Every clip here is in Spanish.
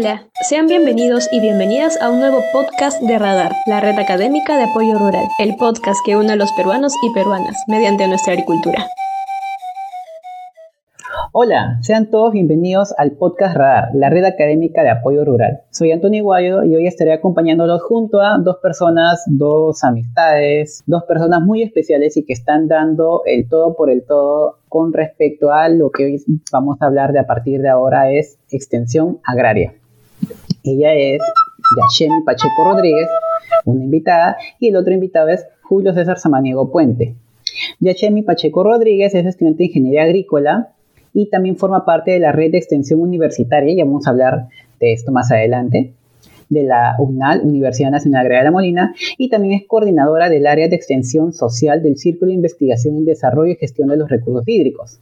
Hola, sean bienvenidos y bienvenidas a un nuevo podcast de Radar, la red académica de apoyo rural, el podcast que une a los peruanos y peruanas mediante nuestra agricultura. Hola, sean todos bienvenidos al podcast Radar, la red académica de apoyo rural. Soy Antonio Guayo y hoy estaré acompañándolos junto a dos personas, dos amistades, dos personas muy especiales y que están dando el todo por el todo con respecto a lo que hoy vamos a hablar de a partir de ahora es extensión agraria. Ella es Yashemi Pacheco Rodríguez, una invitada, y el otro invitado es Julio César Samaniego Puente. Yashemi Pacheco Rodríguez es estudiante de Ingeniería Agrícola y también forma parte de la red de extensión universitaria, y vamos a hablar de esto más adelante, de la UNAL, Universidad Nacional Agraria de la Molina, y también es coordinadora del área de extensión social del Círculo de Investigación en Desarrollo y Gestión de los Recursos Hídricos.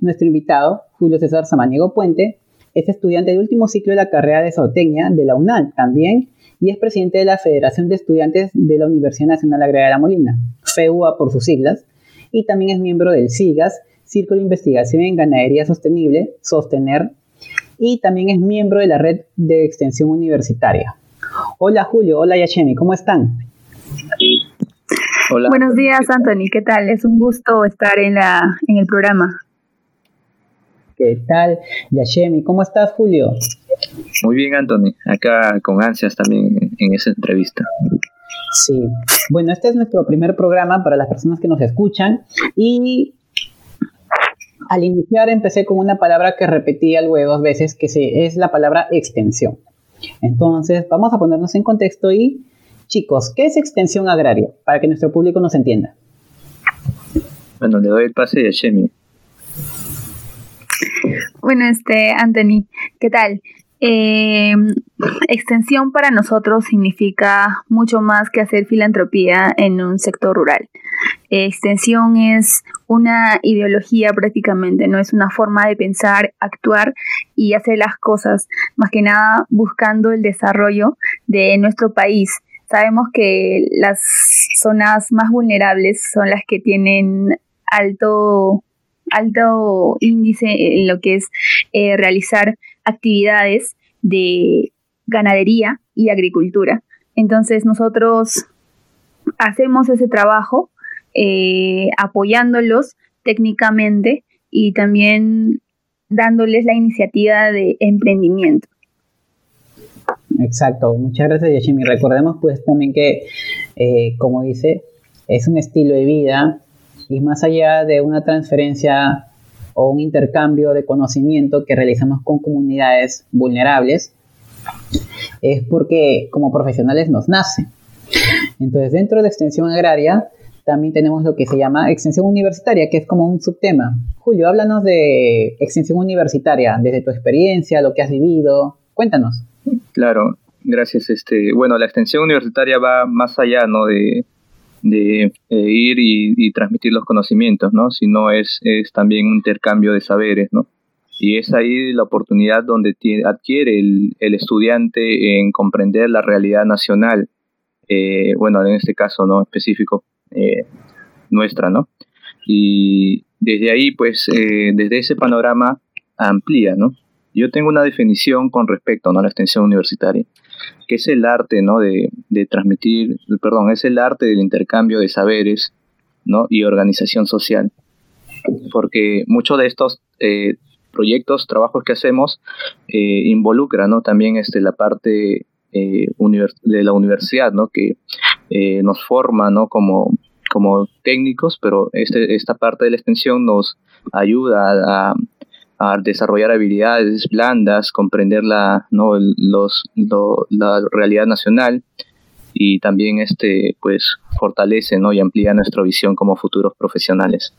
Nuestro invitado, Julio César Samaniego Puente, es estudiante del último ciclo de la carrera de zootecnia de la UNAL también y es presidente de la Federación de Estudiantes de la Universidad Nacional Agraria de la Molina, FEUA por sus siglas, y también es miembro del SIGAS, Círculo de Investigación en Ganadería Sostenible, Sostener, y también es miembro de la red de extensión universitaria. Hola Julio, hola Yachemi, ¿cómo están? Hola. Buenos días Anthony, ¿qué tal? Es un gusto estar en, la, en el programa. ¿Qué tal Yachemi? ¿Cómo estás Julio? Muy bien Anthony, acá con ansias también en esa entrevista. Sí, bueno, este es nuestro primer programa para las personas que nos escuchan y al iniciar empecé con una palabra que repetí algo de dos veces, que es la palabra extensión. Entonces, vamos a ponernos en contexto y, chicos, ¿qué es extensión agraria? Para que nuestro público nos entienda. Bueno, le doy el pase a Shemi. Bueno, este, Anthony, ¿qué tal? Eh, extensión para nosotros significa mucho más que hacer filantropía en un sector rural. extensión es una ideología prácticamente, no es una forma de pensar, actuar y hacer las cosas, más que nada buscando el desarrollo de nuestro país. Sabemos que las zonas más vulnerables son las que tienen alto alto índice en lo que es eh, realizar actividades de ganadería y agricultura. Entonces nosotros hacemos ese trabajo eh, apoyándolos técnicamente y también dándoles la iniciativa de emprendimiento. Exacto, muchas gracias Yashimi. Recordemos pues también que, eh, como dice, es un estilo de vida y más allá de una transferencia o un intercambio de conocimiento que realizamos con comunidades vulnerables, es porque como profesionales nos nace. Entonces, dentro de extensión agraria, también tenemos lo que se llama extensión universitaria, que es como un subtema. Julio, háblanos de extensión universitaria, desde tu experiencia, lo que has vivido. Cuéntanos. Claro, gracias. Este, bueno, la extensión universitaria va más allá, ¿no? De, de eh, ir y, transmitir los conocimientos, ¿no? Sino es, es también un intercambio de saberes, ¿no? Y es ahí la oportunidad donde adquiere el, el, estudiante en comprender la realidad nacional, eh, bueno, en este caso, ¿no? Específico, eh, nuestra, ¿no? Y desde ahí, pues, desde ese panorama amplía, ¿no? Yo tengo una definición con respecto a la extensión universitaria que es el arte, ¿no? De, transmitir, perdón, es el arte del intercambio de saberes, ¿no? Y organización social. Porque muchos de estos eh, proyectos, trabajos que hacemos, eh, involucran, ¿no? También este, la parte eh, de la universidad, ¿no? Que nos forma, ¿no? Como, como técnicos, pero este, esta parte de la extensión nos ayuda a desarrollar habilidades blandas, comprender la, ¿no? Los, la realidad nacional y también este, pues, fortalece ¿no? y amplía nuestra visión como futuros profesionales.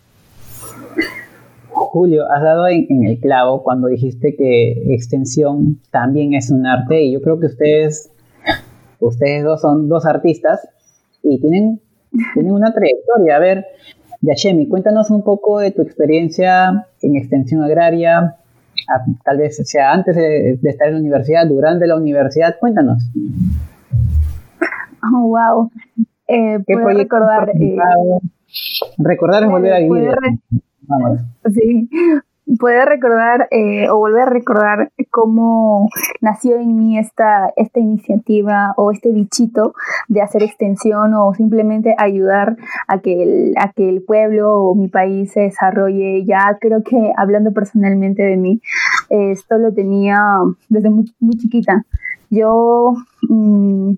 Julio, has dado en, el clavo cuando dijiste que extensión también es un arte y yo creo que ustedes, ustedes dos son dos artistas y tienen, tienen una trayectoria. A ver, Yashemi, cuéntanos un poco de tu experiencia en extensión agraria, tal vez sea antes de, estar en la universidad, durante la universidad, cuéntanos. Oh, wow. Eh, puedo recordar. Eh, recordar es volver a vivir. sí, poder recordar eh, o volver a recordar cómo nació en mí esta, esta iniciativa o este bichito de hacer extensión o simplemente ayudar a que el, a que el pueblo o mi país se desarrolle. Ya creo que hablando personalmente de mí, esto lo tenía desde muy, muy chiquita. Yo mm,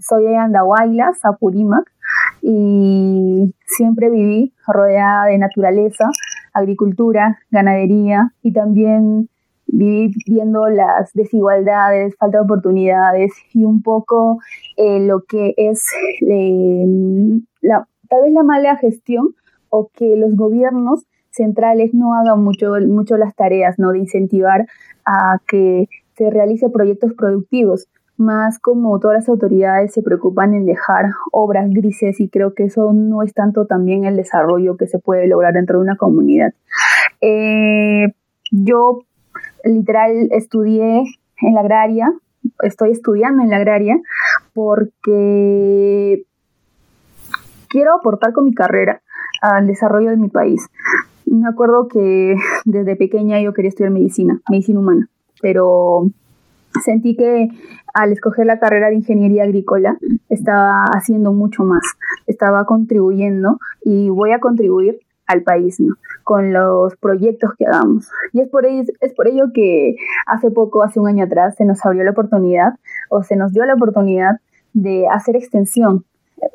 soy de Andahuaylas, Apurímac, y siempre viví rodeada de naturaleza, agricultura, ganadería y también viví viendo las desigualdades, falta de oportunidades y un poco eh, lo que es eh, la, tal vez la mala gestión o que los gobiernos centrales no hagan mucho, mucho las tareas ¿no? de incentivar a que se realice proyectos productivos más como todas las autoridades se preocupan en dejar obras grises y creo que eso no es tanto también el desarrollo que se puede lograr dentro de una comunidad. Eh, yo literal estudié en la agraria, estoy estudiando en la agraria porque quiero aportar con mi carrera al desarrollo de mi país. Me acuerdo que desde pequeña yo quería estudiar medicina, medicina humana, pero sentí que al escoger la carrera de ingeniería agrícola estaba haciendo mucho más, estaba contribuyendo y voy a contribuir al país. Con los proyectos que hagamos. Y es por, ello, es por ello que hace poco, hace un año atrás, se nos abrió la oportunidad o se nos dio la oportunidad de hacer extensión.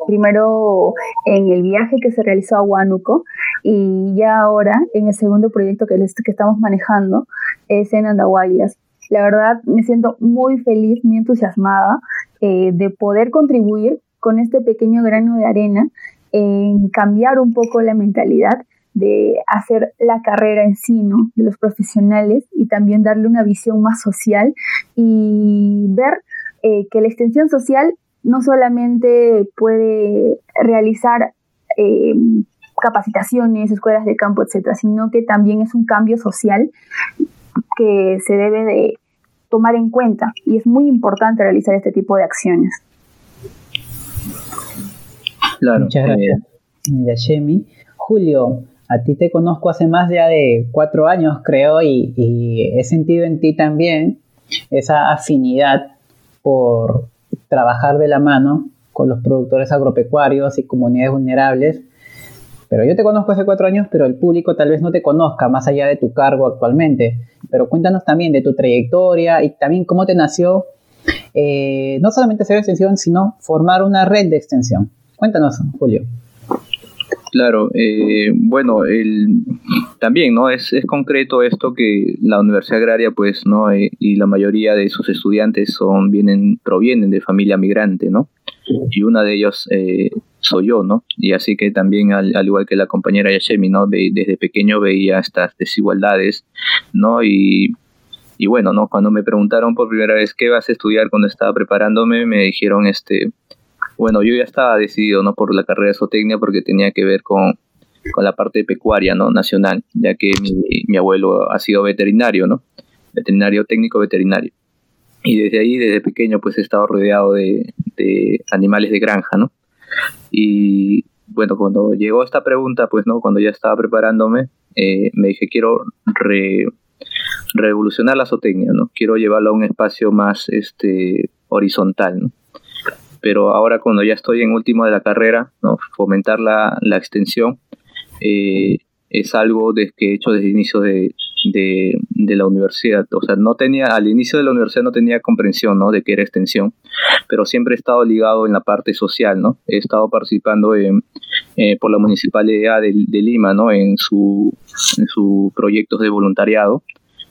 Primero en el viaje que se realizó a Huánuco y ya ahora en el segundo proyecto que, que estamos manejando es en Andahuaylas la verdad me siento muy feliz, muy entusiasmada eh, de poder contribuir con este pequeño grano de arena en cambiar un poco la mentalidad de hacer la carrera en sí. De los profesionales y también darle una visión más social y ver eh, que la extensión social no solamente puede realizar eh, capacitaciones, escuelas de campo, etcétera, sino que también es un cambio social que se debe de tomar en cuenta y es muy importante realizar este tipo de acciones. Claro. Muchas gracias. Yashemi. Julio, a ti te conozco hace más ya de cuatro años, creo, y, y he sentido en ti también esa afinidad por trabajar de la mano con los productores agropecuarios y comunidades vulnerables pero yo te conozco hace cuatro años, pero el público tal vez no te conozca más allá de tu cargo actualmente. Pero cuéntanos también de tu trayectoria y también cómo te nació eh, no solamente hacer extensión, sino formar una red de extensión. Cuéntanos, Julio. Claro, eh, bueno, el, también, ¿no? Es, es concreto esto que la Universidad Agraria, pues, ¿no? Eh, y la mayoría de sus estudiantes son, vienen, provienen de familia migrante, ¿no? Y una de ellos eh, soy yo, ¿no? Y así que también, al, igual que la compañera Yashemi, ¿no? desde pequeño veía estas desigualdades, ¿no? Y, y bueno, ¿no? Cuando me preguntaron por primera vez qué vas a estudiar cuando estaba preparándome, me dijeron, este, bueno, yo ya estaba decidido, ¿no? Por la carrera de zootecnia porque tenía que ver con, con la parte pecuaria, ¿no? Nacional, ya que mi abuelo ha sido veterinario, ¿no? Veterinario técnico veterinario. Y desde ahí, desde pequeño, pues he estado rodeado de, de animales de granja, ¿no? Y bueno, cuando llegó esta pregunta, pues no, cuando ya estaba preparándome, eh, me dije, quiero revolucionar la zootecnia, ¿no? Quiero llevarlo a un espacio más este, horizontal, ¿no? Pero ahora cuando ya estoy en último de la carrera, ¿no? Fomentar la, la extensión eh, es algo de, que he hecho desde el inicio de, de, de, la universidad. O sea, no tenía, al inicio de la universidad no tenía comprensión, ¿no? De que era extensión, pero siempre he estado ligado en la parte social, ¿no? He estado participando en, eh, por la municipalidad de, Lima, ¿no? En su, en sus proyectos de voluntariado,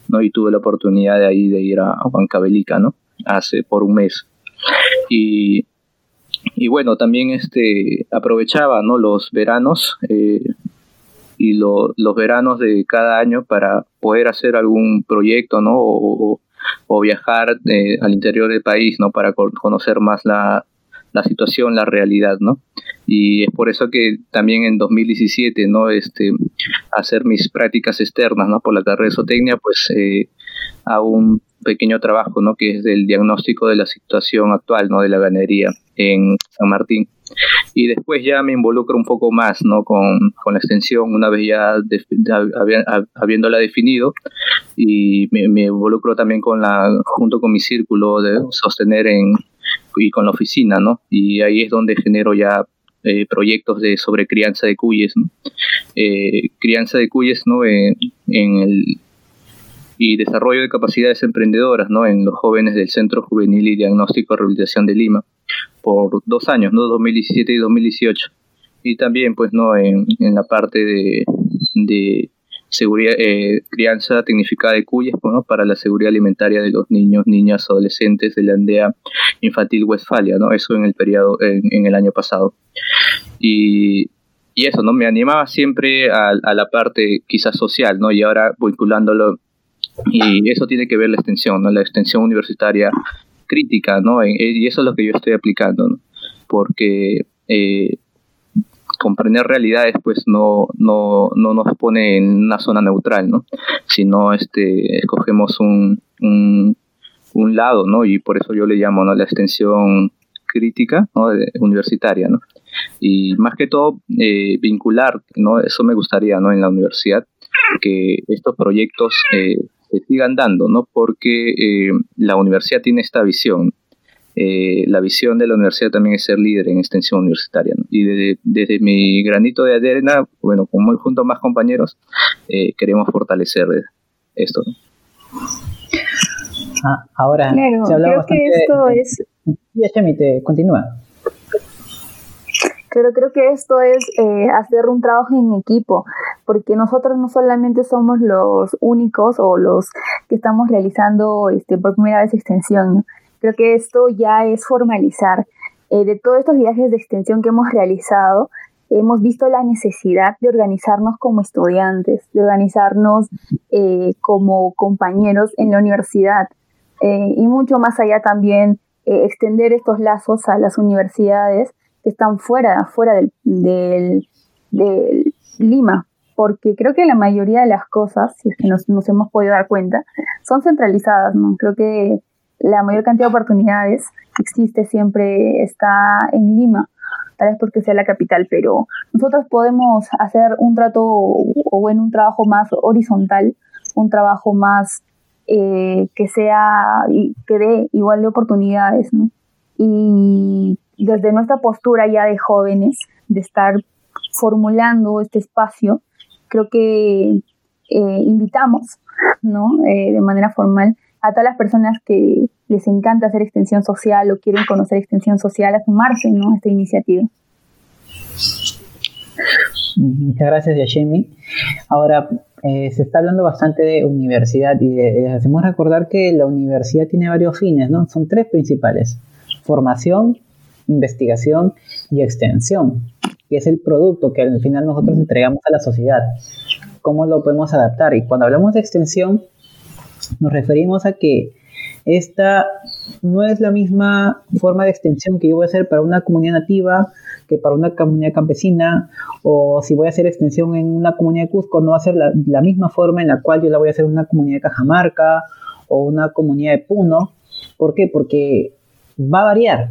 ¿no? Y tuve la oportunidad de ahí de ir a, a Huancavelica, ¿no? Hace por un mes. Y, y bueno, también este, aprovechaba, ¿no? Los veranos, eh, y los veranos de cada año para poder hacer algún proyecto, ¿no? O, viajar eh, al interior del país, ¿no? Para conocer más la, la, situación, la realidad, ¿no? Y es por eso que también en 2017, ¿no? Este, hacer mis prácticas externas, ¿no? Por la carrera de zootecnia, pues eh, hago un pequeño trabajo, ¿no? Que es el diagnóstico de la situación actual, ¿no? De la ganadería en San Martín y después ya me involucro un poco más ¿no? con, con la extensión una vez ya habiéndola definido y me, involucro también con la junto con mi círculo de sostener en y con la oficina no y ahí es donde genero ya eh, proyectos de sobre crianza de cuyes ¿no? eh, crianza de cuyes no en el y desarrollo de capacidades emprendedoras ¿no? en los jóvenes del Centro Juvenil y Diagnóstico de Rehabilitación de Lima por dos años, ¿no? 2017 y 2018. Y también, pues, ¿no? En, en la parte de, de seguridad, eh, crianza tecnificada de cuyes pues, ¿no? para la seguridad alimentaria de los niños, niñas, adolescentes de la aldea infantil Westfalia, ¿no? Eso en el periodo, en, en el año pasado. Y, y, eso, ¿no? Me animaba siempre a, a, la parte quizás social, ¿no? Y ahora vinculándolo y eso tiene que ver la extensión, ¿no? La extensión universitaria crítica, ¿no? Y eso es lo que yo estoy aplicando, ¿no? Porque eh, comprender realidades, pues no, no, no nos pone en una zona neutral, ¿no? Sino este, escogemos un, un, un lado, ¿no? Y por eso yo le llamo, ¿no? La extensión crítica, ¿no? universitaria, ¿no? Y más que todo, eh, vincular, ¿no? Eso me gustaría, ¿no? En la universidad, que estos proyectos eh, se sigan dando, ¿no? Porque eh, la universidad tiene esta visión. Eh, la visión de la universidad también es ser líder en extensión universitaria. ¿no? Y desde, desde, mi granito de arena, bueno, como junto a más compañeros, eh, queremos fortalecer esto. ¿no? Ah, ahora, claro, se creo que esto de, es... Sí, Chemi, te continúa. Pero creo que esto es eh, hacer un trabajo en equipo, porque nosotros no solamente somos los únicos o los que estamos realizando este, por primera vez extensión. Creo que esto ya es formalizar. Eh, de todos estos viajes de extensión que hemos realizado, hemos visto la necesidad de organizarnos como estudiantes, de organizarnos eh, como compañeros en la universidad y mucho más allá también extender estos lazos a las universidades que están fuera, fuera del, del, del, Lima, porque creo que la mayoría de las cosas, si es que nos, nos hemos podido dar cuenta, son centralizadas, ¿no? Creo que la mayor cantidad de oportunidades que existe siempre está en Lima, tal vez porque sea la capital, pero nosotros podemos hacer un trato o bueno, un trabajo más horizontal, un trabajo más eh, que sea y que dé igual de oportunidades, ¿no? Y desde nuestra postura ya de jóvenes, de estar formulando este espacio, creo que eh, invitamos, ¿no? Eh, de manera formal a todas las personas que les encanta hacer extensión social o quieren conocer extensión social a sumarse ¿no? a esta iniciativa. Muchas gracias, Yashemi. Ahora, eh, se está hablando bastante de universidad y les hacemos recordar que la universidad tiene varios fines, ¿no? Son tres principales. Formación, investigación y extensión, que es el producto que al final nosotros entregamos a la sociedad. ¿Cómo lo podemos adaptar? Y cuando hablamos de extensión, nos referimos a que esta no es la misma forma de extensión que yo voy a hacer para una comunidad nativa que para una comunidad campesina, o si voy a hacer extensión en una comunidad de Cusco, no va a ser la, la misma forma en la cual yo la voy a hacer en una comunidad de Cajamarca o una comunidad de Puno. ¿Por qué? Porque va a variar.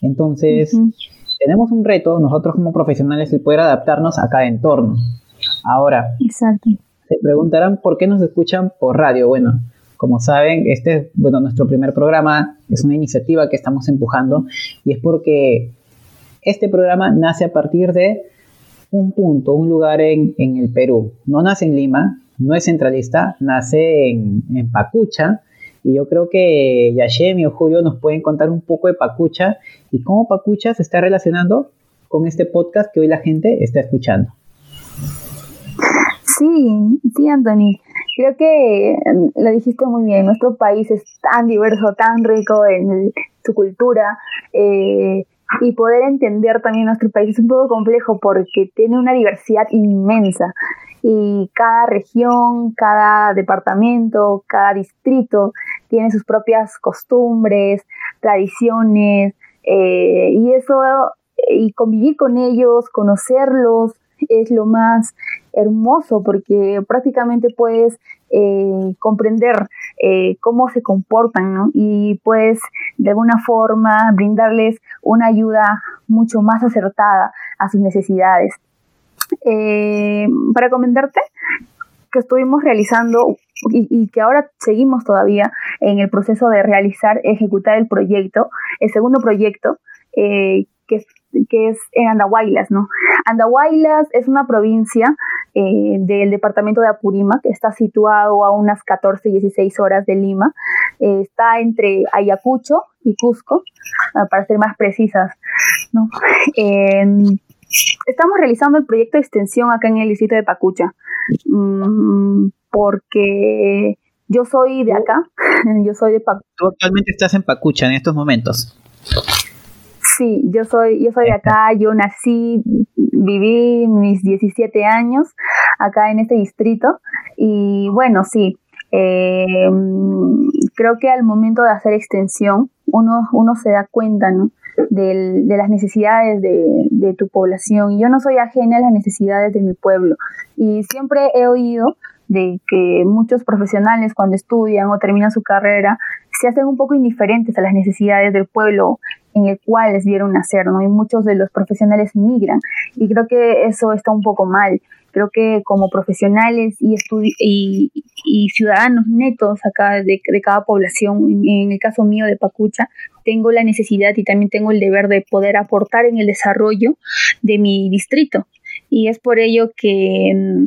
Entonces, uh -huh. tenemos un reto, nosotros como profesionales, el poder adaptarnos a cada entorno. Ahora, Exacto. se preguntarán por qué nos escuchan por radio. Bueno, como saben, este es bueno, nuestro primer programa, es una iniciativa que estamos empujando y es porque este programa nace a partir de un punto, un lugar en, en el Perú. No nace en Lima, no es centralista, nace en, en Pacucha, y yo creo que Yashemi o Julio nos pueden contar un poco de Pacucha y cómo Pacucha se está relacionando con este podcast que hoy la gente está escuchando. Sí, sí, Anthony. Creo que lo dijiste muy bien. Nuestro país es tan diverso, tan rico en su cultura. Eh, y poder entender también nuestro país es un poco complejo porque tiene una diversidad inmensa. Y cada región, cada departamento, cada distrito tiene sus propias costumbres, tradiciones eh, y eso y convivir con ellos, conocerlos es lo más hermoso porque prácticamente puedes eh, comprender eh, cómo se comportan, ¿no? Y pues de alguna forma brindarles una ayuda mucho más acertada a sus necesidades. Eh, para comentarte que estuvimos realizando y, que ahora seguimos todavía en el proceso de realizar, ejecutar el proyecto, el segundo proyecto, eh, que, que, es en Andahuaylas, ¿no? Andahuaylas es una provincia eh, del departamento de Apurímac, que está situado a unas 14, 16 horas de Lima, eh, está entre Ayacucho y Cusco, ah, para ser más precisas, ¿no? estamos realizando el proyecto de extensión acá en el distrito de Pacucha, mm, porque yo soy de acá, yo soy de Pacucha. Tú actualmente estás en Pacucha en estos momentos. Sí, yo soy, yo soy de acá, yo nací, viví mis 17 años acá en este distrito y bueno, sí, eh, creo que al momento de hacer extensión uno, uno se da cuenta, ¿no? de las necesidades de, de, tu población. Yo no soy ajena a las necesidades de mi pueblo y siempre he oído de que muchos profesionales cuando estudian o terminan su carrera se hacen un poco indiferentes a las necesidades del pueblo en el cual les vieron nacer, ¿no? Y muchos de los profesionales migran y creo que eso está un poco mal. Creo que como profesionales y, y, y ciudadanos netos acá de, de cada población, en, el caso mío de Pacucha, tengo la necesidad y también tengo el deber de poder aportar en el desarrollo de mi distrito. Y es por ello que mm,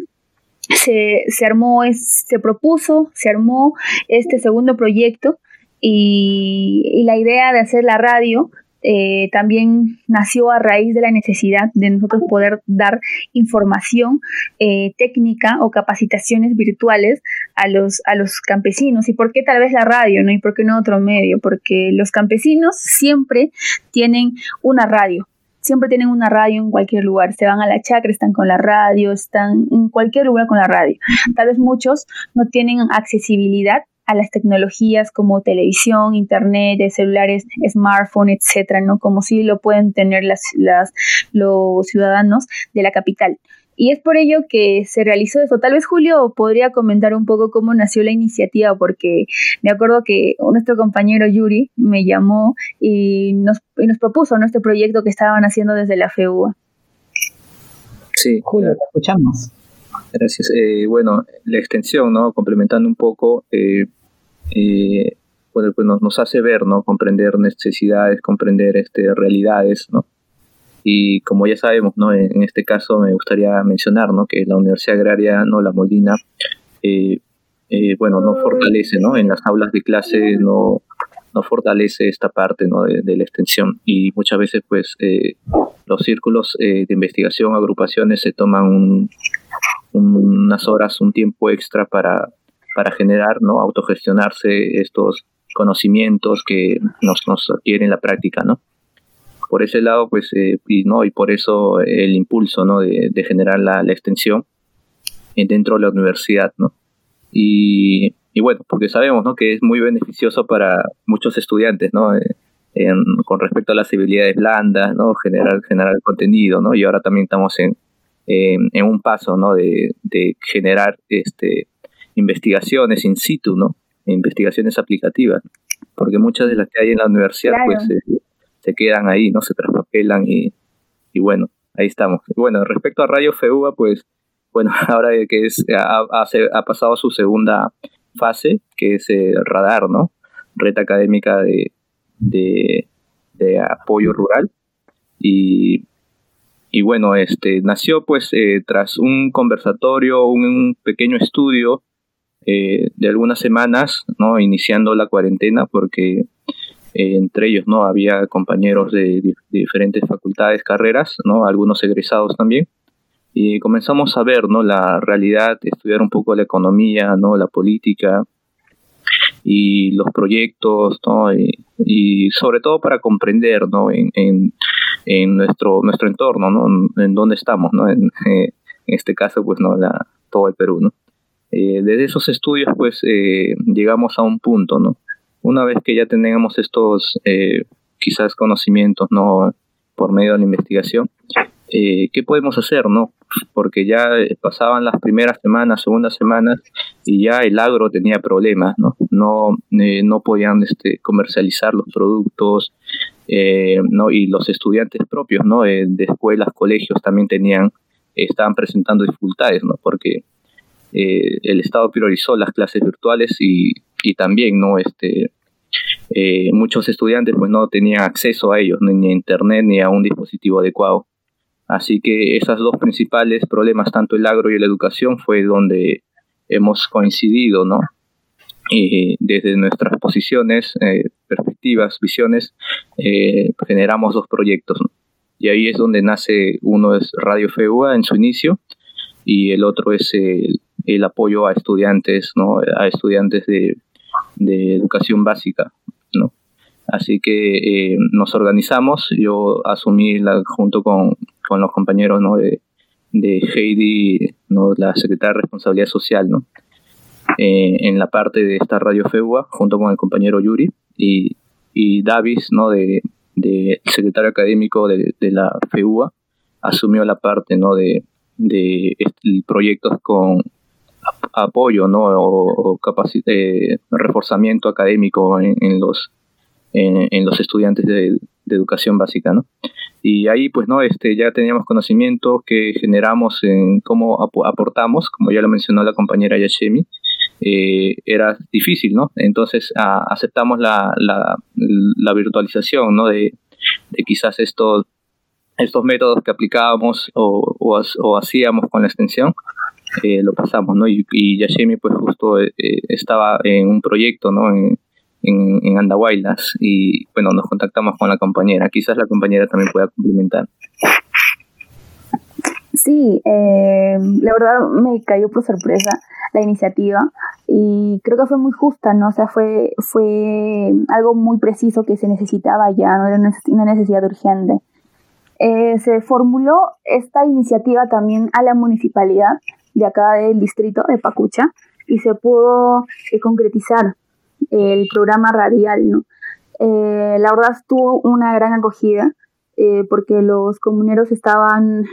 se, se armó, se propuso, se armó este segundo proyecto y, la idea de hacer la radio eh, también nació a raíz de la necesidad de nosotros poder dar información eh, técnica o capacitaciones virtuales a los, a los campesinos. ¿Y por qué tal vez la radio, no? ¿Y por qué no otro medio? Porque los campesinos siempre tienen una radio, siempre tienen una radio en cualquier lugar. Se van a la chacra, están con la radio, están en cualquier lugar con la radio. Tal vez muchos no tienen accesibilidad a las tecnologías como televisión, internet, celulares, smartphone, etcétera, ¿no? Como si lo pueden tener las, las, los ciudadanos de la capital. Y es por ello que se realizó eso. Tal vez Julio podría comentar un poco cómo nació la iniciativa, porque me acuerdo que nuestro compañero Yuri me llamó y nos, y nos propuso nuestro proyecto que estaban haciendo desde la FEUA. Sí, Julio, te escuchamos. Gracias. Eh, bueno, la extensión, ¿no? Complementando un poco, eh, eh, pues nos, hace ver, ¿no? Comprender necesidades, comprender este, realidades, ¿no? Y como ya sabemos, ¿no? En, este caso me gustaría mencionar, ¿no? Que la Universidad Agraria, ¿no? La Molina, bueno, no fortalece, ¿no? En las aulas de clase no, no fortalece esta parte, ¿no? De, de la extensión y muchas veces, pues, los círculos de investigación, agrupaciones se toman un unas horas, un tiempo extra para, para generar, ¿no? Autogestionarse estos conocimientos que nos, nos adquieren la práctica, ¿no? Por ese lado, pues, eh, y, ¿no? y por eso el impulso, ¿no? De, generar la, extensión dentro de la universidad, ¿no? Y, y, bueno, porque sabemos, ¿no? Que es muy beneficioso para muchos estudiantes, ¿no? Eh, con respecto a las habilidades blandas, ¿no? Generar, generar contenido, ¿no? Y ahora también estamos en, en un paso ¿no? de, generar este, investigaciones in situ, ¿no? investigaciones aplicativas, porque muchas de las que hay en la universidad pues se quedan ahí, no se traspapelan y, y bueno, ahí estamos. Bueno, respecto a Radio FEUA, pues bueno, ahora que es, ha, ha, pasado su segunda fase, que es el radar, ¿no? Red académica de, de, de apoyo rural. Y y bueno, este, nació pues eh, tras un conversatorio, un, pequeño estudio eh, de algunas semanas, ¿no? Iniciando la cuarentena porque eh, entre ellos, ¿no? Había compañeros de, diferentes facultades, carreras, ¿no? Algunos egresados también. Y comenzamos a ver, ¿no? La realidad, estudiar un poco la economía, ¿no? La política, y los proyectos, ¿no? Y, sobre todo para comprender, ¿no? En, en, nuestro, nuestro entorno, ¿no? En dónde estamos, ¿no? En, eh, este caso, pues, ¿no? La, todo el Perú, ¿no? Eh, desde esos estudios, pues, eh, llegamos a un punto, ¿no? Una vez que ya tenemos estos, quizás, conocimientos, ¿no? Por medio de la investigación, ¿qué podemos hacer, ¿no? Porque ya pasaban las primeras semanas, segundas semanas, y ya el agro tenía problemas, ¿no? No, eh, no podían este, comercializar los productos, eh, ¿no? Y los estudiantes propios, ¿no? de escuelas, colegios también tenían, estaban presentando dificultades, ¿no? Porque el Estado priorizó las clases virtuales y, y también, ¿no? Este, eh, muchos estudiantes pues no tenían acceso a ellos, ni a internet ni a un dispositivo adecuado. Así que esos dos principales problemas, tanto el agro y la educación, fue donde hemos coincidido, ¿no? Y desde nuestras posiciones, eh, perspectivas, visiones, eh, generamos dos proyectos. Y ahí es donde nace, uno es Radio FEUA en su inicio y el otro es el, apoyo a estudiantes, ¿no? A estudiantes de educación básica, ¿no? Así que eh, nos organizamos, yo asumí la, junto con, con los compañeros ¿no? de, de Heidi, ¿no? la secretaria de Responsabilidad Social, ¿no? Eh, en la parte de esta radio FEUA, junto con el compañero Yuri y, y Davis, ¿no? de, de secretario académico de, de, la FEUA, asumió la parte ¿no? de, de proyectos con, apoyo ¿no? o, eh, reforzamiento académico en, los, en, los estudiantes de, educación básica. ¿no? Y ahí pues no este, ya teníamos conocimiento que generamos en cómo aportamos, como ya lo mencionó la compañera Yashemi, eh, era difícil, ¿no? Entonces aceptamos la, la, la, virtualización, ¿no? De, de quizás estos, estos métodos que aplicábamos o, o hacíamos con la extensión, eh, lo pasamos, ¿no? Y, y Yashemi pues justo eh, estaba en un proyecto, ¿no? En, en, Andahuaylas y bueno, nos contactamos con la compañera. Quizás la compañera también pueda complementar. Sí, eh, la verdad me cayó por sorpresa la iniciativa y creo que fue muy justa, ¿no? O sea, fue, fue algo muy preciso que se necesitaba ya, no era una necesidad urgente. se formuló esta iniciativa también a la municipalidad de acá del distrito de Pacucha y se pudo eh, concretizar el programa radial, ¿no? Eh, la verdad tuvo una gran acogida eh, porque los comuneros estaban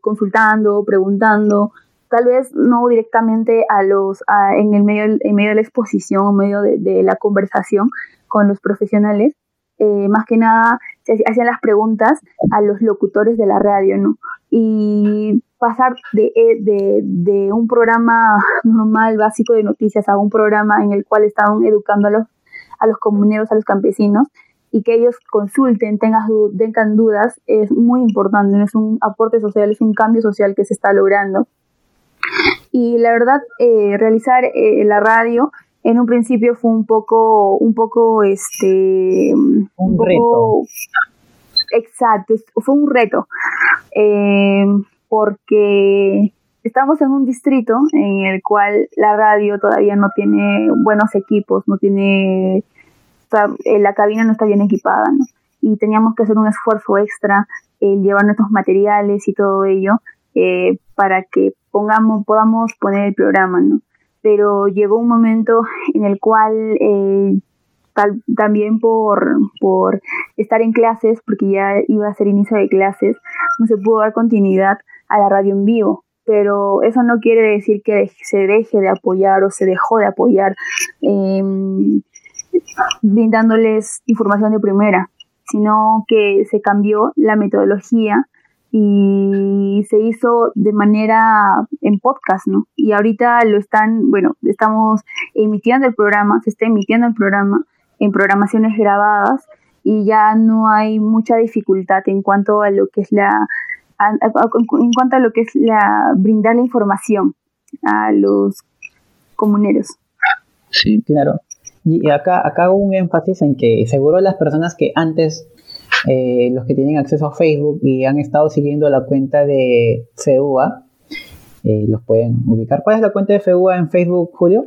consultando, preguntando, tal vez no directamente a los en el medio en medio de la exposición o medio de, de la conversación con los profesionales, más que nada se hacían las preguntas a los locutores de la radio, ¿no? Y pasar de, de, de, un programa normal, básico de noticias, a un programa en el cual estaban educando a los, a los comuneros, a los campesinos, y que ellos consulten, tengan, tengan dudas, es muy importante, ¿no? es un aporte social, es un cambio social que se está logrando. Y la verdad, eh, realizar eh, la radio en un principio fue un poco, un poco, este, un, reto. exacto, fue un reto. Eh, porque estamos en un distrito en el cual la radio todavía no tiene buenos equipos, no tiene, eh, la cabina no está bien equipada. Y teníamos que hacer un esfuerzo extra, el llevar nuestros materiales y todo ello, eh, para que pongamos, podamos poner el programa, ¿no? Pero llegó un momento en el cual eh, también por, por estar en clases, porque ya iba a ser inicio de clases, no se pudo dar continuidad a la radio en vivo, pero eso no quiere decir que se deje de apoyar o se dejó de apoyar em, brindándoles información de primera, sino que se cambió la metodología y se hizo de manera en podcast, ¿no? Y ahorita lo están, bueno, estamos emitiendo el programa, se está emitiendo el programa en programaciones grabadas y ya no hay mucha dificultad en cuanto a lo que es la en cuanto a lo que es la brindar la información a los comuneros. Sí, claro. Y acá, acá hago un énfasis en que seguro las personas que antes, eh, los que tienen acceso a Facebook y han estado siguiendo la cuenta de FEUA, eh, los pueden ubicar. ¿Cuál es la cuenta de FEUA en Facebook, Julio?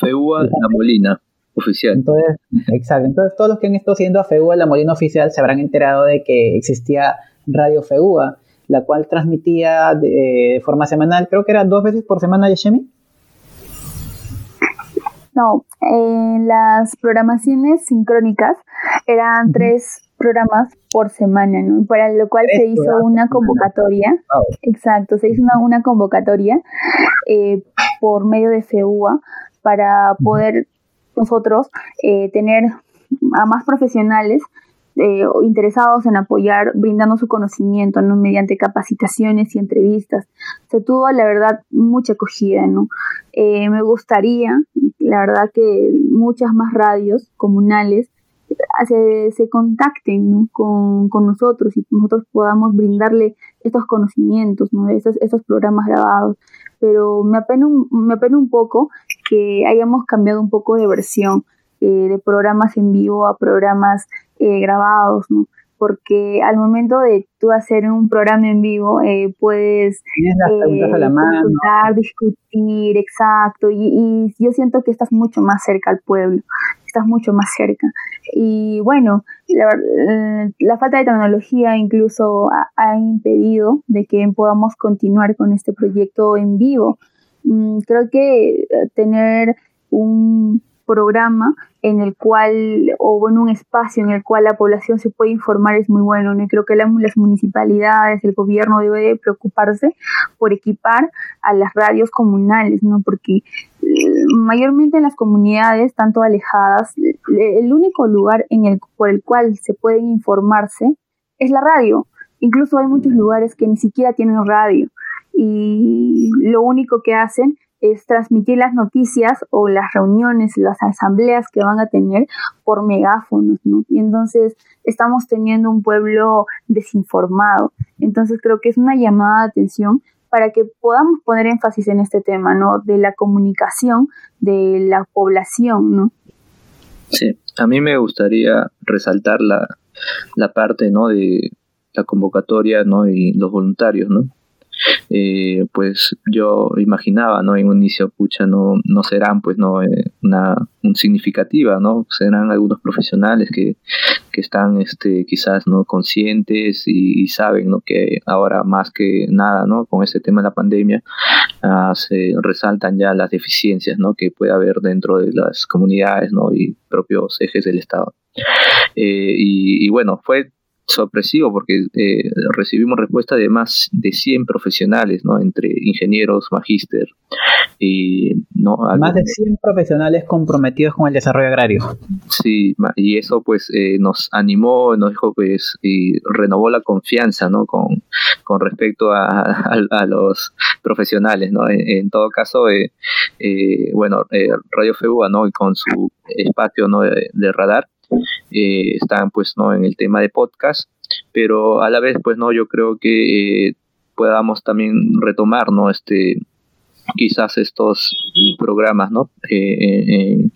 FEUA La Molina, oficial. Entonces, exacto. Entonces, todos los que han estado siguiendo a FEUA La Molina oficial se habrán enterado de que existía Radio FEUA la cual transmitía de, forma semanal, creo que era dos veces por semana, Yashemi. No, las programaciones sincrónicas eran tres, programas por semana, ¿no? Para lo cual se hizo una convocatoria, exacto, se hizo una, convocatoria eh, por medio de FEUA para poder nosotros eh, tener a más profesionales eh, interesados en apoyar, brindando su conocimiento, ¿no? Mediante capacitaciones y entrevistas. Se tuvo, la verdad, mucha acogida, ¿no? Eh, me gustaría, la verdad, que muchas más radios comunales se, se contacten con, con, nosotros y nosotros podamos brindarle estos conocimientos, ¿no? estos, estos programas grabados. Pero me apena, un, me apena un poco que hayamos cambiado un poco de versión eh, de programas en vivo a programas eh, grabados, ¿no? Porque al momento de tú hacer un programa en vivo, eh, puedes consultar, discutir, exacto, y, yo siento que estás mucho más cerca al pueblo, estás mucho más cerca. Y bueno, la, falta de tecnología incluso ha, ha, impedido de que podamos continuar con este proyecto en vivo. Mm, creo que tener un programa en el cual, o en un espacio en el cual la población se puede informar es muy bueno. ¿no? Y creo que las municipalidades, el gobierno debe preocuparse por equipar a las radios comunales, ¿no? Porque eh, mayormente en las comunidades, tanto alejadas, el único lugar en el, por el cual se pueden informarse es la radio. Incluso hay muchos lugares que ni siquiera tienen radio y lo único que hacen es transmitir las noticias o las reuniones, las asambleas que van a tener por megáfonos, ¿no? Y entonces estamos teniendo un pueblo desinformado. Entonces creo que es una llamada de atención para que podamos poner énfasis en este tema, ¿no? De la comunicación de la población, ¿no? Sí, a mí me gustaría resaltar la, la parte, ¿no? De la convocatoria, ¿no? Y los voluntarios, ¿no? Eh, pues yo imaginaba, ¿no? En un inicio, pucha, no, no serán, pues, ¿no? Eh, una, significativa, ¿no? Serán algunos profesionales que, que están, este, quizás, ¿no? Conscientes y, saben, ¿no? Que ahora más que nada, ¿no? Con este tema de la pandemia, ah, se resaltan ya las deficiencias, ¿no? Que puede haber dentro de las comunidades, ¿no? Y propios ejes del Estado. Eh, y, y bueno, fue sorpresivo porque eh, recibimos respuesta de más de 100 profesionales, ¿no? Entre ingenieros, magíster y... ¿no? Más de 100 profesionales comprometidos con el desarrollo agrario. Sí, y eso pues eh, nos animó, nos dijo pues y renovó la confianza, ¿no? Con, con respecto a, los profesionales, ¿no? En, todo caso, eh, bueno, Radio FEUA, ¿no? Y con su espacio, ¿no? de radar, eh, están pues no en el tema de podcast pero a la vez pues no yo creo que eh, podamos también retomar no este quizás estos programas no eh,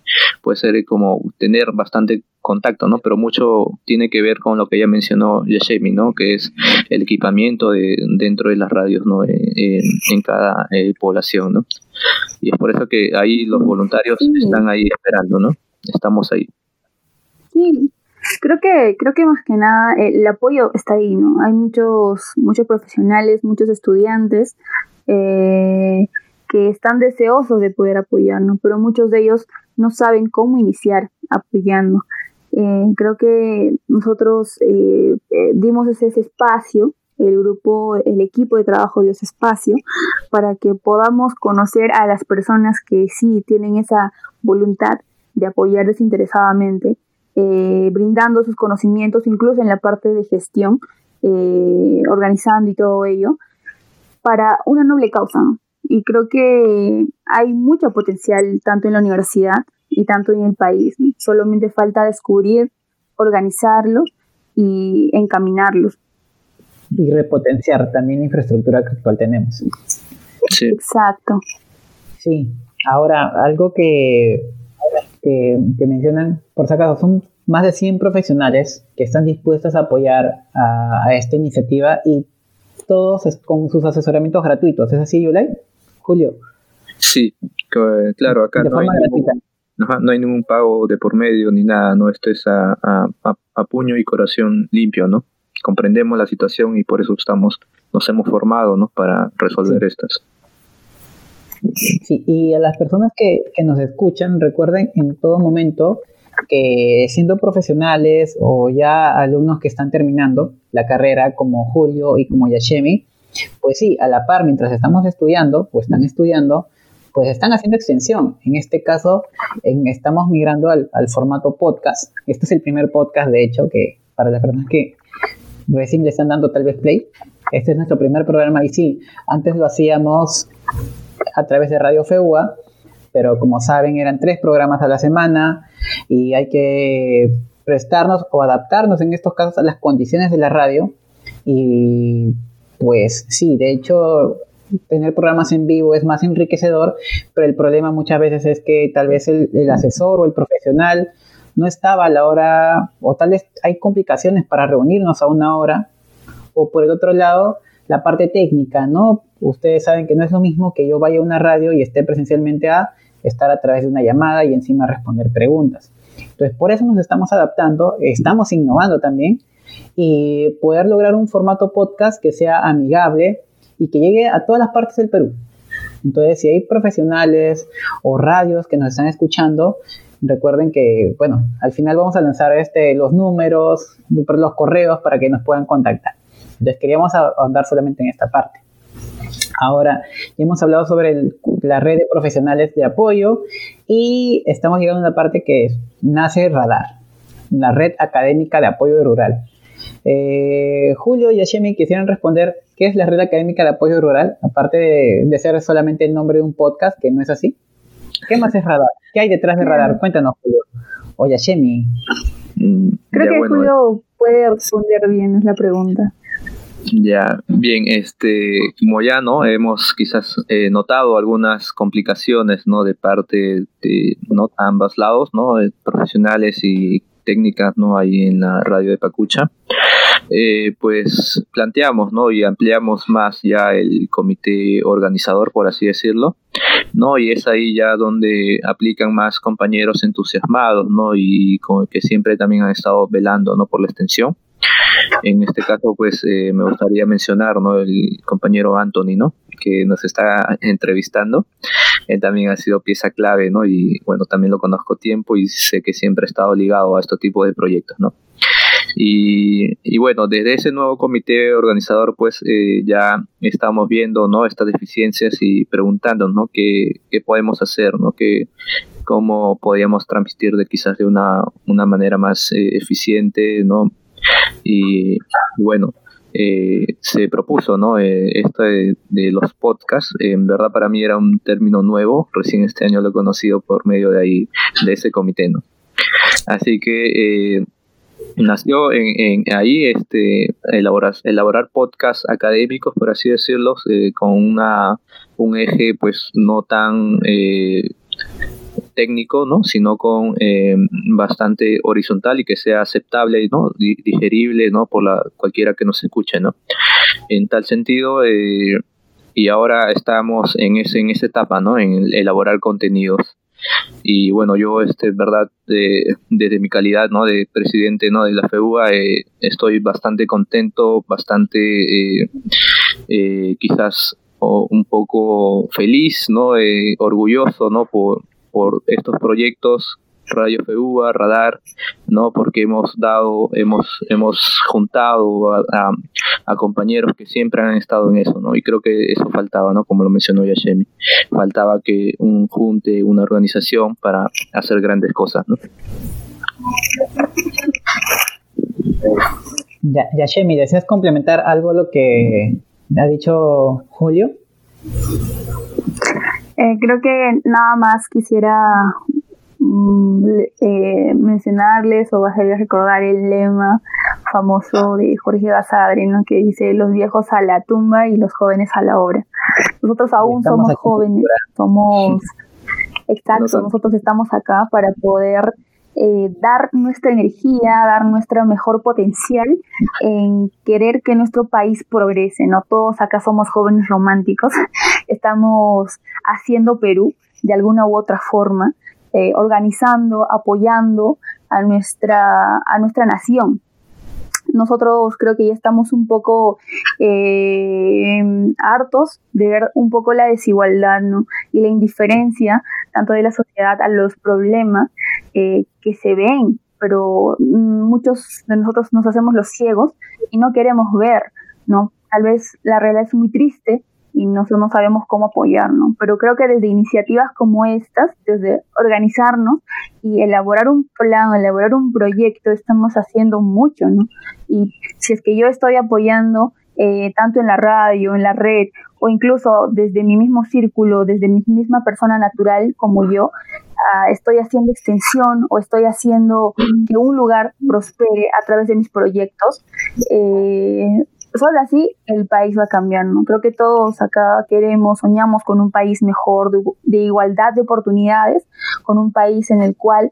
puede ser como tener bastante contacto no pero mucho tiene que ver con lo que ya mencionó Yashemi no que es el equipamiento de dentro de las radios no en, cada población no y es por eso que ahí los voluntarios están ahí esperando no estamos ahí Sí, creo que, creo que más que nada el apoyo está ahí, ¿no? Hay muchos, muchos profesionales, muchos estudiantes eh, que están deseosos de poder apoyarnos, pero muchos de ellos no saben cómo iniciar apoyando. Eh, creo que nosotros eh, dimos ese, ese, espacio, el grupo, el equipo de trabajo dio ese espacio para que podamos conocer a las personas que sí tienen esa voluntad de apoyar desinteresadamente eh, brindando sus conocimientos, incluso en la parte de gestión, eh, organizando y todo ello, para una noble causa. Y creo que hay mucho potencial tanto en la universidad y tanto en el país. Solamente falta descubrir, organizarlo y encaminarlos. Y repotenciar también la infraestructura que actual tenemos. Sí. Exacto. Sí. Ahora, algo que que, mencionan, por si acaso, son más de 100 profesionales que están dispuestos a apoyar a, esta iniciativa y todos con sus asesoramientos gratuitos. ¿Es así, Yulay? Julio. Sí, claro, acá no hay, ningún, no, hay, ningún, pago de por medio ni nada, ¿no? Esto es a, a, puño y corazón limpio, ¿no? Comprendemos la situación y por eso estamos, nos hemos formado, ¿no? Para resolver estas. Sí, y a las personas que, nos escuchan, recuerden en todo momento que siendo profesionales o ya alumnos que están terminando la carrera como Julio y como Yashemi, pues sí, a la par mientras estamos estudiando, pues están estudiando, pues están haciendo extensión. En este caso, estamos migrando al, formato podcast. Este es el primer podcast, de hecho, que para las personas que recién le están dando tal vez play, este es nuestro primer programa y sí, antes lo hacíamos a través de Radio FEUA, pero como saben eran tres programas a la semana y hay que prestarnos o adaptarnos en estos casos a las condiciones de la radio. Y pues sí, de hecho tener programas en vivo es más enriquecedor, pero el problema muchas veces es que tal vez el, asesor o el profesional no estaba a la hora, o tal vez hay complicaciones para reunirnos a una hora, o por el otro lado, la parte técnica, ¿no? Ustedes saben que no es lo mismo que yo vaya a una radio y esté presencialmente a estar a través de una llamada y encima responder preguntas. Entonces, por eso nos estamos adaptando, estamos innovando también y poder lograr un formato podcast que sea amigable, y que llegue a todas las partes del Perú. Entonces, si hay profesionales o radios que nos están escuchando, recuerden que, bueno, al final vamos a lanzar este, los números, los correos para que nos puedan contactar. Entonces, queríamos ahondar solamente en esta parte. Ahora, ya hemos hablado sobre la red de profesionales de apoyo y estamos llegando a una parte que nace Radar, la red académica de apoyo rural. Eh, Julio y Ashemi quisieran responder qué es la red académica de apoyo rural, aparte de, ser solamente el nombre de un podcast, que no es así. ¿Qué más es Radar? ¿Qué hay detrás de Radar? Cuéntanos, Julio. O Yashemi. Mm, Creo que Julio puede responder bien, es la pregunta. Ya, bien, este, como ya no hemos quizás eh, notado algunas complicaciones, no, de parte de no ambos lados, no, profesionales y técnicas no hay en la radio de Pacucha, eh, pues planteamos ¿no? y ampliamos más ya el comité organizador, por así decirlo, ¿no? y es ahí ya donde aplican más compañeros entusiasmados ¿no? y que siempre también han estado velando ¿no? por la extensión. En este caso, pues eh, me gustaría mencionar ¿no? el compañero Anthony, ¿no? que nos está entrevistando. Él también ha sido pieza clave, ¿no? Y bueno, también lo conozco tiempo y sé que siempre ha estado ligado a este tipo de proyectos, ¿no? Y, y, bueno, desde ese nuevo comité organizador, pues eh, ya estamos viendo ¿no? estas deficiencias y preguntándonos ¿no? qué, qué podemos hacer, ¿no? Que, cómo podríamos transmitir de quizás de una, una manera más eh, eficiente, ¿no? Y, bueno, eh, se propuso, ¿no? Eh, esto de, los podcasts, en verdad para mí era un término nuevo, recién este año lo he conocido por medio de ahí, de ese comité, ¿no? Así que eh, nació en, ahí este elaborar, elaborar podcasts académicos, por así decirlo, con una, un eje pues no tan técnico, ¿no? sino con eh, bastante horizontal y que sea aceptable, ¿no? digerible ¿no? por la, cualquiera que nos escuche. ¿no? En tal sentido, eh, y ahora estamos en, ese, en esa etapa, ¿no? en elaborar contenidos. Y bueno, yo, este, verdad, desde mi calidad ¿no? de presidente ¿no? de la FEUA, eh, estoy bastante contento, bastante quizás un poco feliz, ¿no? orgulloso, ¿no? Por, por estos proyectos Radio FEUA, Radar, ¿no? Porque hemos dado, hemos, hemos juntado a, compañeros que siempre han estado en eso, ¿no? Y creo que eso faltaba, ¿no? Como lo mencionó Yashemi. Faltaba que un junte, una organización para hacer grandes cosas, ¿no? Yashemi, ¿deseas complementar algo lo que ha dicho Julio? Eh, creo que nada más quisiera mm, eh, mencionarles o hacerles recordar el lema famoso de Jorge Basadre, ¿no? que dice los viejos a la tumba y los jóvenes a la obra. Nosotros aún somos jóvenes, somos... Exacto, nosotros estamos acá para poder eh, dar nuestra energía, dar nuestro mejor potencial en querer que nuestro país progrese. No todos acá somos jóvenes románticos, estamos haciendo Perú de alguna u otra forma, eh, organizando, apoyando a nuestra, a nuestra nación. Nosotros creo que ya estamos un poco eh, hartos de ver un poco la desigualdad y la indiferencia tanto de la sociedad a los problemas eh, que se ven, pero muchos de nosotros nos hacemos los ciegos y no queremos ver, ¿no? Tal vez la realidad es muy triste y nosotros no sabemos cómo apoyarnos. Pero creo que desde iniciativas como estas, desde organizarnos y elaborar un plan, elaborar un proyecto, estamos haciendo mucho, ¿no? Y si es que yo estoy apoyando eh, tanto en la radio, en la red, o incluso desde mi mismo círculo, desde mi misma persona natural como yo, ah, estoy haciendo extensión o estoy haciendo que un lugar prospere a través de mis proyectos, eh, solo así el país va a cambiar, ¿no? Creo que todos acá queremos, soñamos con un país mejor, de, igualdad de oportunidades, con un país en el cual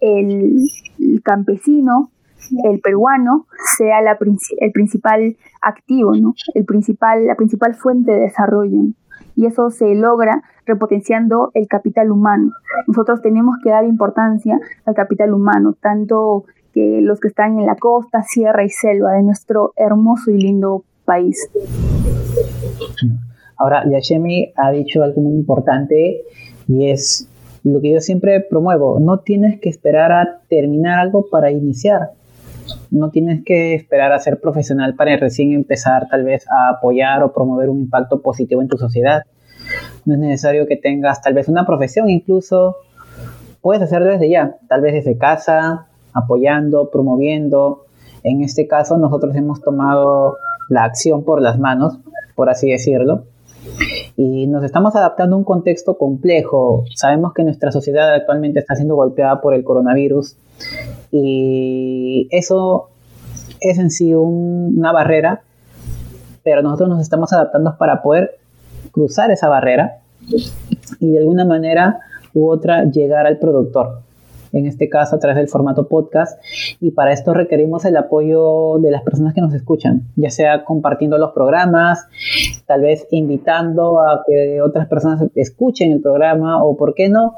el, campesino, el peruano, sea la, el principal activo, ¿no? El principal, la principal fuente de desarrollo. Y eso se logra repotenciando el capital humano. Nosotros tenemos que dar importancia al capital humano, tanto que los que están en la costa, sierra y selva de nuestro hermoso y lindo país. Ahora, Yashemi ha dicho algo muy importante y es lo que yo siempre promuevo. No tienes que esperar a terminar algo para iniciar. No tienes que esperar a ser profesional para recién empezar tal vez a apoyar o promover un impacto positivo en tu sociedad. No es necesario que tengas tal vez una profesión, incluso puedes hacerlo desde ya, tal vez desde casa, apoyando, promoviendo. En este caso nosotros hemos tomado la acción por las manos, por así decirlo, y nos estamos adaptando a un contexto complejo. Sabemos que nuestra sociedad actualmente está siendo golpeada por el coronavirus y eso es en sí una barrera, pero nosotros nos estamos adaptando para poder cruzar esa barrera y de alguna manera u otra llegar al productor en este caso a través del formato podcast, y para esto requerimos el apoyo de las personas que nos escuchan, ya sea compartiendo los programas, tal vez invitando a que otras personas escuchen el programa o, ¿por qué no?,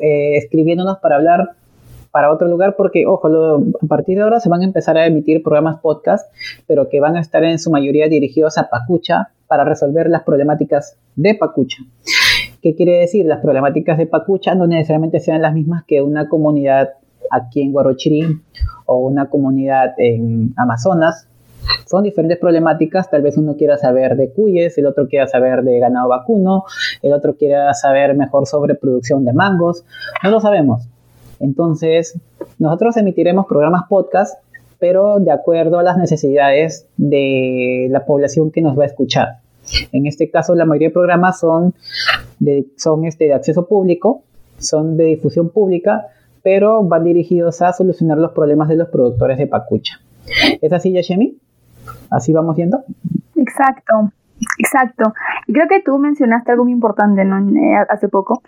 eh, escribiéndonos para hablar para otro lugar porque, ojo, a partir de ahora se van a empezar a emitir programas podcast, pero que van a estar en su mayoría dirigidos a Pacucha para resolver las problemáticas de Pacucha. ¿Qué quiere decir? Las problemáticas de Pacucha no necesariamente sean las mismas que una comunidad aquí en Guarochirí o una comunidad en Amazonas. Son diferentes problemáticas, tal vez uno quiera saber de cuyes, el otro quiera saber de ganado vacuno, el otro quiera saber mejor sobre producción de mangos, no lo sabemos. Entonces, nosotros emitiremos programas podcast, pero de acuerdo a las necesidades de la población que nos va a escuchar. En este caso, la mayoría de programas son de, son este, de acceso público, son de difusión pública, pero van dirigidos a solucionar los problemas de los productores de pacucha. ¿Es así, Yashemi? ¿Así vamos viendo? Exacto. Exacto. Y creo que tú mencionaste algo muy importante ¿no? Eh, hace poco,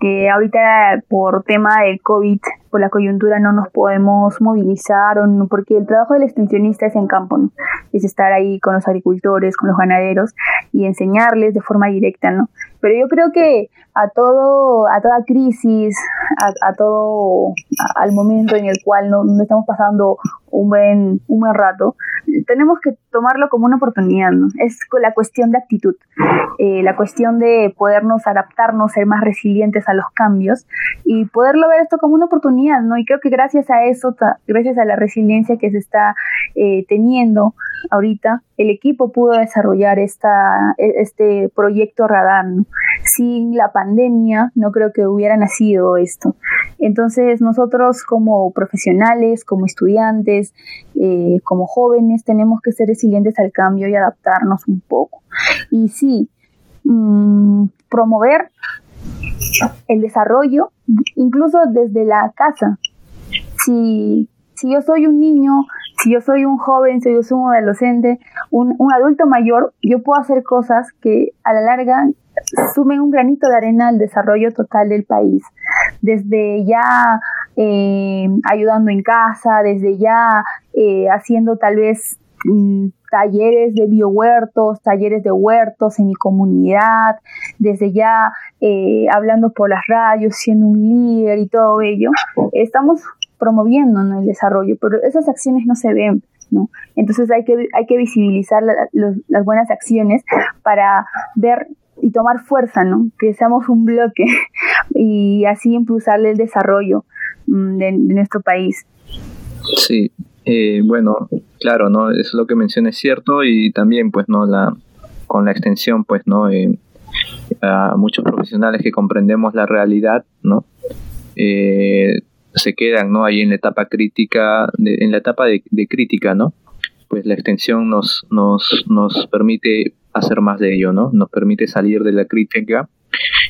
que ahorita por tema de COVID, por la coyuntura, no nos podemos movilizar, o no, porque el trabajo del extensionista es en campo, ¿no? es estar ahí con los agricultores, con los ganaderos y enseñarles de forma directa, ¿no? Pero yo creo que a todo, a toda crisis, a, todo, al momento en el cual no, no, estamos pasando un buen, un buen rato, tenemos que tomarlo como una oportunidad, ¿no? Es la cuestión de actitud, eh, la cuestión de podernos adaptarnos, ser más resilientes a los cambios y poderlo ver esto como una oportunidad, ¿no? Y creo que gracias a eso, gracias a la resiliencia que se está eh, teniendo ahorita, el equipo pudo desarrollar e, este proyecto radar. Sin la pandemia, no creo que hubiera nacido esto. Entonces, nosotros como profesionales, como estudiantes, eh, como jóvenes, tenemos que ser resilientes al cambio y adaptarnos un poco. Y sí, mm, promover el desarrollo, incluso desde la casa. Si, si yo soy un niño, si yo soy un joven, si yo soy un adolescente, un, un adulto mayor, yo puedo hacer cosas que a la larga sumen un granito de arena al desarrollo total del país. Desde ya eh, ayudando en casa, desde ya eh, haciendo tal vez mm, talleres de biohuertos, talleres de huertos en mi comunidad, desde ya eh, hablando por las radios, siendo un líder y todo ello. Estamos promoviendo el desarrollo, pero esas acciones no se ven. ¿no? Entonces hay que, hay que visibilizar las buenas acciones para ver y tomar fuerza, ¿no? Que seamos un bloque y así impulsarle el desarrollo mm, de, nuestro país. Sí, eh, bueno, claro, ¿no? Es lo que menciona es cierto y también, pues, ¿no? La, con la extensión, pues, ¿no? Eh, a muchos profesionales que comprendemos la realidad, ¿no? Eh, se quedan, ¿no? Ahí en la etapa crítica, en la etapa de, de, crítica, ¿no? Pues la extensión nos, nos, nos permite hacer más de ello, ¿no? Nos permite salir de la crítica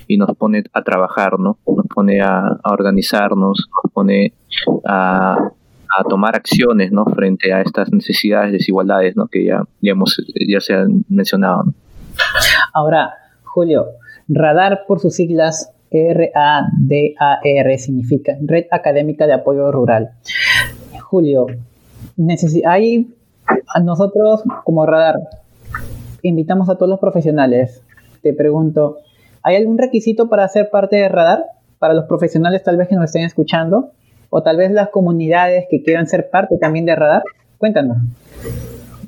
y nos pone a trabajar, ¿no? Nos pone a, organizarnos, nos pone a, a, tomar acciones, ¿no? Frente a estas necesidades, desigualdades, ¿no? Que ya, ya, hemos, ya se han mencionado. Ahora, Julio, radar por sus siglas R-A-D-A-R significa Red Académica de Apoyo Rural. Julio, hay a nosotros como radar invitamos a todos los profesionales. Te pregunto, ¿hay algún requisito para ser parte de Radar? Para los profesionales tal vez que nos estén escuchando, o tal vez las comunidades que quieran ser parte también de Radar. Cuéntanos.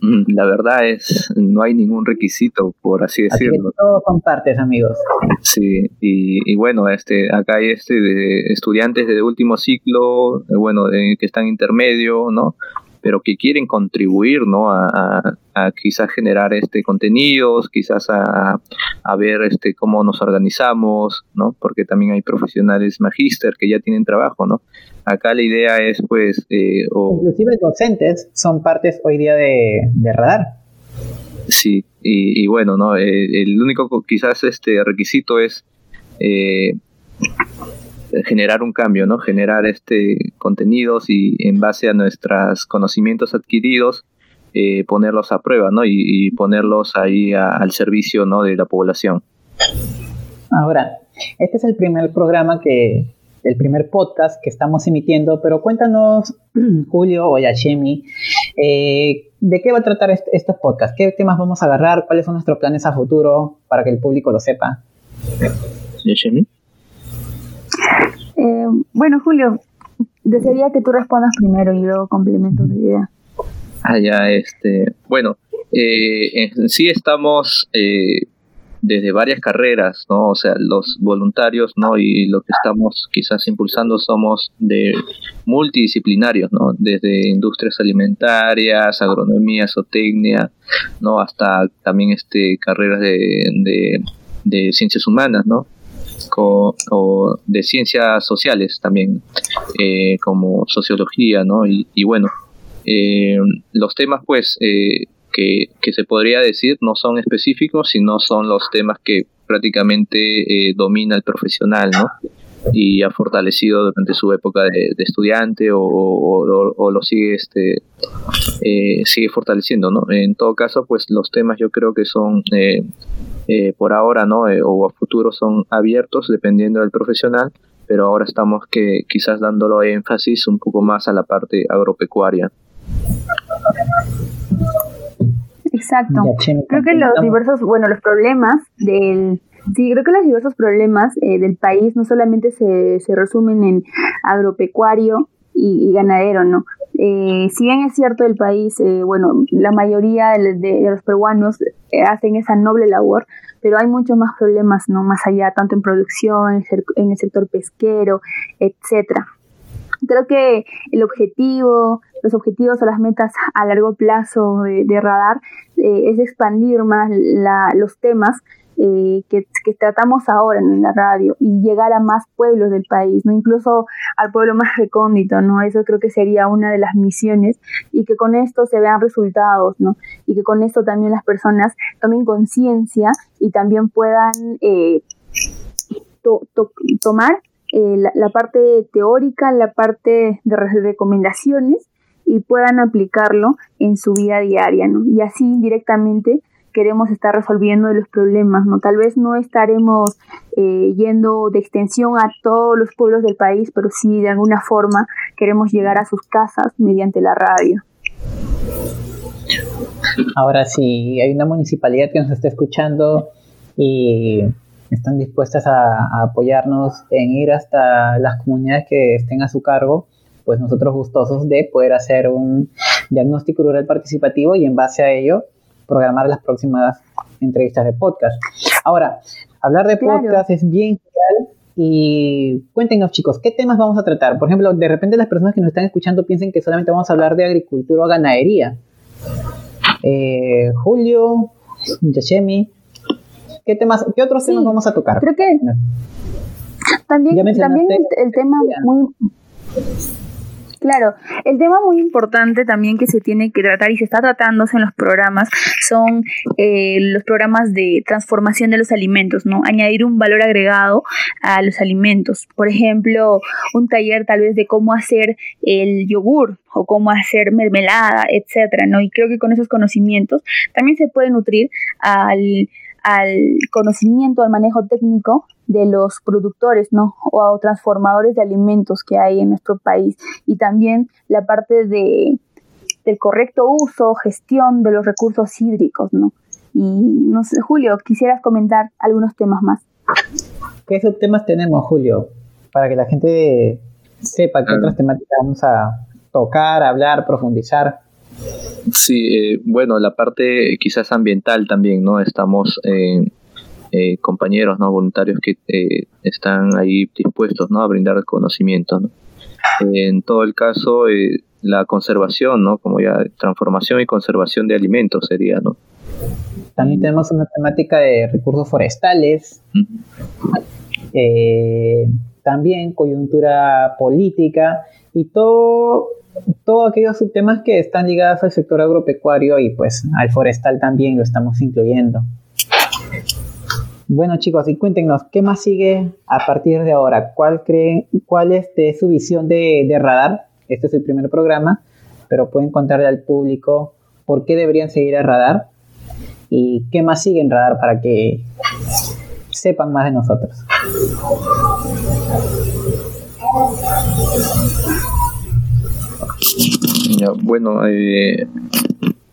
Mm, la verdad es, no hay ningún requisito, por así decirlo. todos son partes, amigos. Sí, y, bueno, este, acá hay este de estudiantes de último ciclo, eh, bueno, de, que están intermedio, ¿no? Pero que quieren contribuir ¿no? a, quizás generar este contenidos, quizás a, ver este cómo nos organizamos, ¿no? porque también hay profesionales magíster que ya tienen trabajo. ¿no? Acá la idea es pues... Eh, Inclusive docentes son partes hoy día de, radar. Sí, y, bueno, ¿no? Eh, el único quizás este requisito es eh, generar un cambio, ¿no? Generar este contenidos y en base a nuestros conocimientos adquiridos eh, ponerlos a prueba, ¿no? Y, ponerlos ahí al servicio, ¿no? De la población. Ahora, este es el primer programa que, el primer podcast que estamos emitiendo, pero cuéntanos, Julio o Yashemi, eh, ¿de qué va a tratar estos podcasts? ¿Qué temas vamos a agarrar? ¿Cuáles son nuestros planes a futuro para que el público lo sepa? Yashemi. Eh, bueno, Julio, desearía que tú respondas primero y luego complemento tu idea. Ah, ya, este, bueno, eh, en sí estamos eh, desde varias carreras, ¿no? O sea, los voluntarios, ¿no? Y lo que estamos quizás impulsando somos de multidisciplinarios, ¿no? Desde industrias alimentarias, agronomía, zootecnia, ¿no? Hasta también este carreras de, de, de ciencias humanas, ¿no? O de ciencias sociales también, eh, como sociología, ¿no? Y, bueno, eh, los temas, pues, eh, que, que, se podría decir no son específicos, sino son los temas que prácticamente domina el profesional, ¿no? Y ha fortalecido durante su época de, estudiante o, o, lo sigue, este, sigue fortaleciendo, ¿no? En todo caso, pues los temas yo creo que son eh, por ahora no eh, o a futuro son abiertos dependiendo del profesional pero ahora estamos que quizás dándolo énfasis un poco más a la parte agropecuaria. Exacto. Creo que los diversos bueno los problemas del Sí, creo que los diversos problemas eh, del país no solamente se, se resumen en agropecuario y, ganadero, ¿no? Eh, si bien es cierto el país, eh, bueno, la mayoría de, los peruanos eh, hacen esa noble labor, pero hay muchos más problemas, ¿no? Más allá, tanto en producción, en el sector pesquero, etcétera. Creo que el objetivo, los objetivos o las metas a largo plazo de, radar es expandir más los temas eh, que, tratamos ahora en la radio y llegar a más pueblos del país, no incluso al pueblo más recóndito, ¿no? Eso creo que sería una de las misiones y que con esto se vean resultados, ¿no? Y que con esto también las personas tomen conciencia y también puedan eh, tomar eh, la, parte teórica, la parte de recomendaciones y puedan aplicarlo en su vida diaria, ¿no? Y así directamente queremos estar resolviendo los problemas, ¿no? Tal vez no estaremos eh, yendo de extensión a todos los pueblos del país, pero sí de alguna forma queremos llegar a sus casas mediante la radio. Ahora sí, hay una municipalidad que nos está escuchando y están dispuestas a, apoyarnos en ir hasta las comunidades que estén a su cargo pues nosotros gustosos de poder hacer un diagnóstico rural participativo y en base a ello programar las próximas entrevistas de podcast. Ahora, hablar de podcast es bien real y cuéntenos chicos, ¿qué temas vamos a tratar? Por ejemplo, de repente las personas que nos están escuchando piensen que solamente vamos a hablar de agricultura o ganadería. Eh, Julio, Yashemi, ¿qué, temas, ¿qué otros temas vamos a tocar? Creo que también, también el, tema muy Claro, el tema muy importante también que se tiene que tratar y se está tratándose en los programas son eh, los programas de transformación de los alimentos, ¿no? Añadir un valor agregado a los alimentos. Por ejemplo, un taller tal vez de cómo hacer el yogur o cómo hacer mermelada, etcétera, ¿no? Y creo que con esos conocimientos también se puede nutrir al al conocimiento, al manejo técnico de los productores, ¿no? O transformadores de alimentos que hay en nuestro país. Y también la parte de, del correcto uso, gestión de los recursos hídricos, ¿no? Y no sé, Julio, quisieras comentar algunos temas más. ¿Qué subtemas tenemos, Julio? Para que la gente sepa qué otras temáticas vamos a tocar, hablar, profundizar. Sí, eh, bueno, la parte quizás ambiental también, ¿no? Estamos eh, eh, compañeros, ¿no? Voluntarios que están ahí dispuestos, ¿no? A brindar conocimiento, ¿no? en todo el caso, la conservación, ¿no? Como ya transformación y conservación de alimentos sería, ¿no? También tenemos una temática de recursos forestales. también coyuntura política y todo todos aquellos temas que están ligados al sector agropecuario y pues al forestal también lo estamos incluyendo. Bueno chicos, y cuéntenos, ¿qué más sigue a partir de ahora? ¿Cuál creen, cuál es su visión de, Radar? Este es el primer programa, pero pueden contarle al público por qué deberían seguir a Radar y qué más sigue en Radar para que sepan más de nosotros bueno, eh,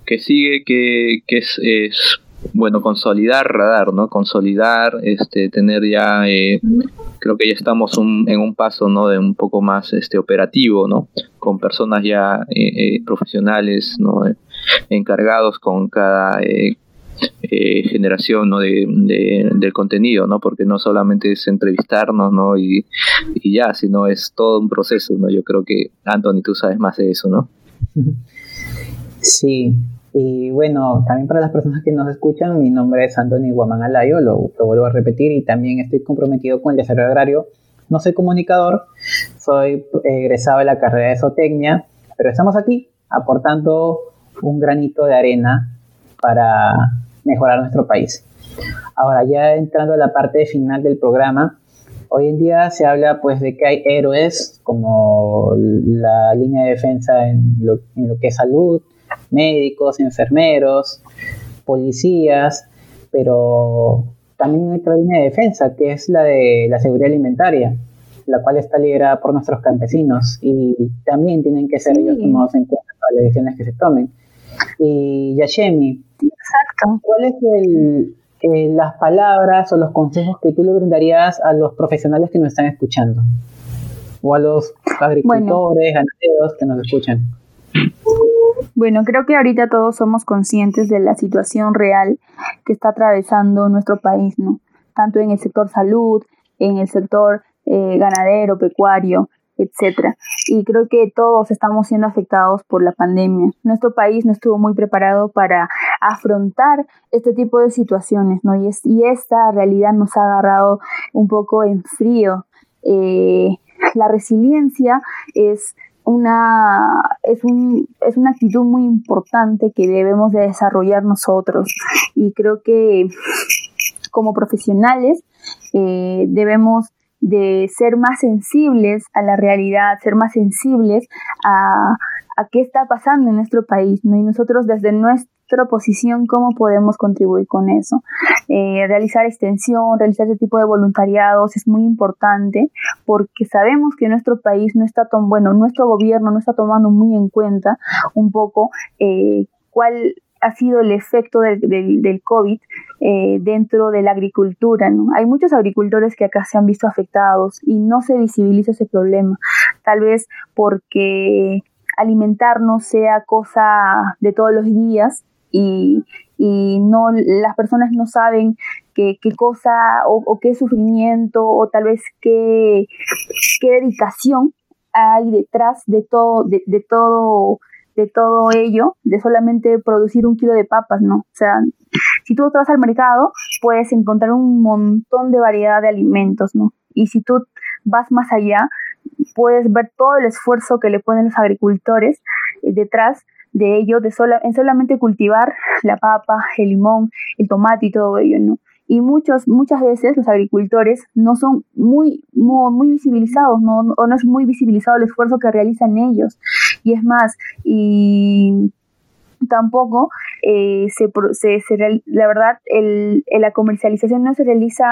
que sigue, que, es, es, bueno, consolidar radar, ¿no? Consolidar, este, tener ya, eh, creo que ya estamos en un paso, ¿no? De un poco más este, operativo, ¿no? Con personas ya eh, profesionales, ¿no? encargados con cada eh, generación ¿no? de, del contenido, ¿no? porque no solamente es entrevistarnos ¿no? y, y, ya, sino es todo un proceso. ¿no? Yo creo que, Anthony, tú sabes más de eso, ¿no? Sí, y bueno, también para las personas que nos escuchan, mi nombre es Anthony Guamán Alayo, lo, lo vuelvo a repetir, y también estoy comprometido con el desarrollo agrario. No soy comunicador, soy egresado de la carrera de zootecnia, pero estamos aquí aportando un granito de arena para mejorar nuestro país. Ahora, ya entrando a la parte final del programa, hoy en día se habla pues de que hay héroes como la línea de defensa en lo, que es salud, médicos, enfermeros, policías, pero también hay otra línea de defensa que es la de la seguridad alimentaria, la cual está liderada por nuestros campesinos y también tienen que ser ellos tomados en cuenta para las decisiones que se tomen. Y Yashemi, Exacto. ¿cuáles son eh, las palabras o los consejos que tú le brindarías a los profesionales que nos están escuchando? O a los agricultores, ganaderos que nos escuchan. Bueno, creo que ahorita todos somos conscientes de la situación real que está atravesando nuestro país, ¿no? Tanto en el sector salud, en el sector eh, ganadero, pecuario, etcétera. Y creo que todos estamos siendo afectados por la pandemia. Nuestro país no estuvo muy preparado para afrontar este tipo de situaciones, ¿no? Y, es, y esta realidad nos ha agarrado un poco en frío. Eh, la resiliencia es una, es, un, es una actitud muy importante que debemos de desarrollar nosotros. Y creo que como profesionales eh, debemos de ser más sensibles a la realidad, ser más sensibles a, a qué está pasando en nuestro país, ¿no? Y nosotros desde nuestra posición, cómo podemos contribuir con eso. Eh, realizar extensión, realizar ese tipo de voluntariados es muy importante porque sabemos que nuestro país no está tan bueno, nuestro gobierno no está tomando muy en cuenta un poco eh, cuál ha sido el efecto del, del, COVID eh, dentro de la agricultura. Hay muchos agricultores que acá se han visto afectados y no se visibiliza ese problema. tal vez porque alimentarnos sea cosa de todos los días y, no las personas no saben qué, qué cosa o, qué sufrimiento o tal vez qué, qué dedicación hay detrás de todo, de, de todo de todo ello, de solamente producir un kilo de papas, ¿no? O sea, si tú te vas al mercado, puedes encontrar un montón de variedad de alimentos, ¿no? Y si tú vas más allá, puedes ver todo el esfuerzo que le ponen los agricultores eh, detrás de ello, de sola, en solamente cultivar la papa, el limón, el tomate y todo ello, ¿no? y muchos, muchas veces los agricultores no son muy, muy, visibilizados, ¿no? o no es muy visibilizado el esfuerzo que realizan ellos. Y es más, y tampoco eh, se, se, la verdad el, la comercialización no se realiza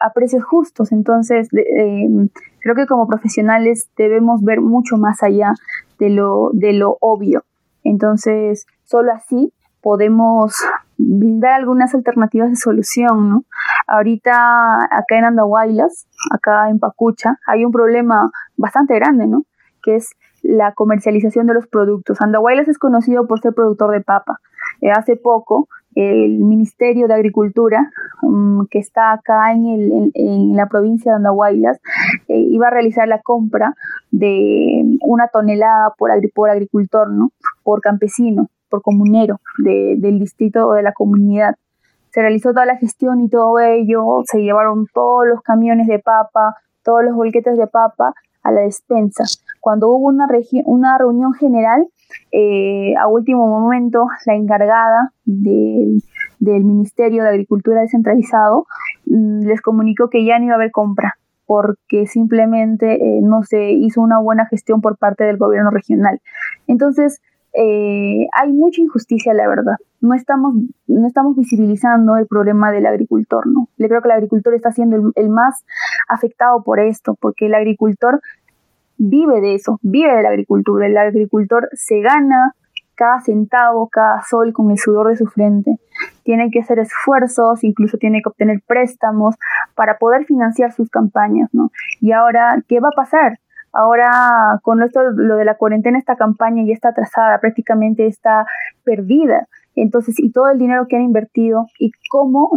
a precios justos entonces creo que como profesionales debemos ver mucho más allá de lo de lo obvio entonces solo así podemos brindar algunas alternativas de solución, ¿no? Ahorita acá en Andahuaylas, acá en Pacucha, hay un problema bastante grande, ¿no? Que es la comercialización de los productos. Andahuaylas es conocido por ser productor de papa. Eh, hace poco, el Ministerio de Agricultura, mm, que está acá en, en, la provincia de Andahuaylas, eh, iba a realizar la compra de una tonelada por, por agricultor, ¿no? Por campesino por comunero del distrito o de la comunidad. Se realizó toda la gestión y todo ello, se llevaron todos los camiones de papa, todos los bolquetes de papa a la despensa. Cuando hubo una, una reunión general, eh, a último momento, la encargada del, Ministerio de Agricultura descentralizado mm, les comunicó que ya no iba a haber compra porque simplemente eh, no se hizo una buena gestión por parte del gobierno regional. Entonces, eh, hay mucha injusticia, la verdad. No estamos, no estamos visibilizando el problema del agricultor, ¿no? Le creo que el agricultor está siendo el, más afectado por esto, porque el agricultor vive de eso, vive de la agricultura. El agricultor se gana cada centavo, cada sol con el sudor de su frente. Tiene que hacer esfuerzos, incluso tiene que obtener préstamos para poder financiar sus campañas, ¿no? Y ahora, ¿qué va a pasar? Ahora, con esto, lo de la cuarentena, esta campaña ya está atrasada, prácticamente está perdida. Entonces, y todo el dinero que han invertido y cómo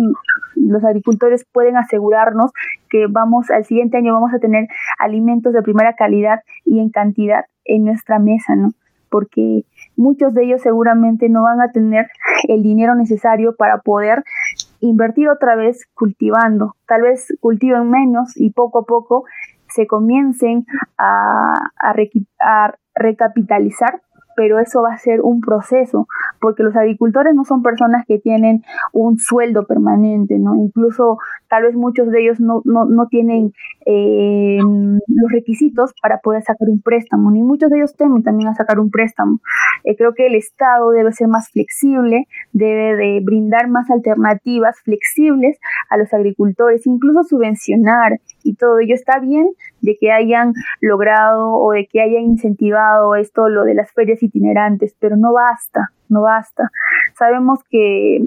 los agricultores pueden asegurarnos que vamos al siguiente año vamos a tener alimentos de primera calidad y en cantidad en nuestra mesa, ¿no? Porque muchos de ellos seguramente no van a tener el dinero necesario para poder invertir otra vez cultivando. Tal vez cultiven menos y poco a poco se comiencen a, recapitalizar pero eso va a ser un proceso, porque los agricultores no son personas que tienen un sueldo permanente, ¿no? Incluso tal vez muchos de ellos no, no, no tienen eh, los requisitos para poder sacar un préstamo, ni muchos de ellos temen también a sacar un préstamo. Eh, creo que el Estado debe ser más flexible, debe de brindar más alternativas flexibles a los agricultores, incluso subvencionar y todo ello está bien de que hayan logrado o de que hayan incentivado esto, lo de las ferias itinerantes, pero no basta, no basta. Sabemos que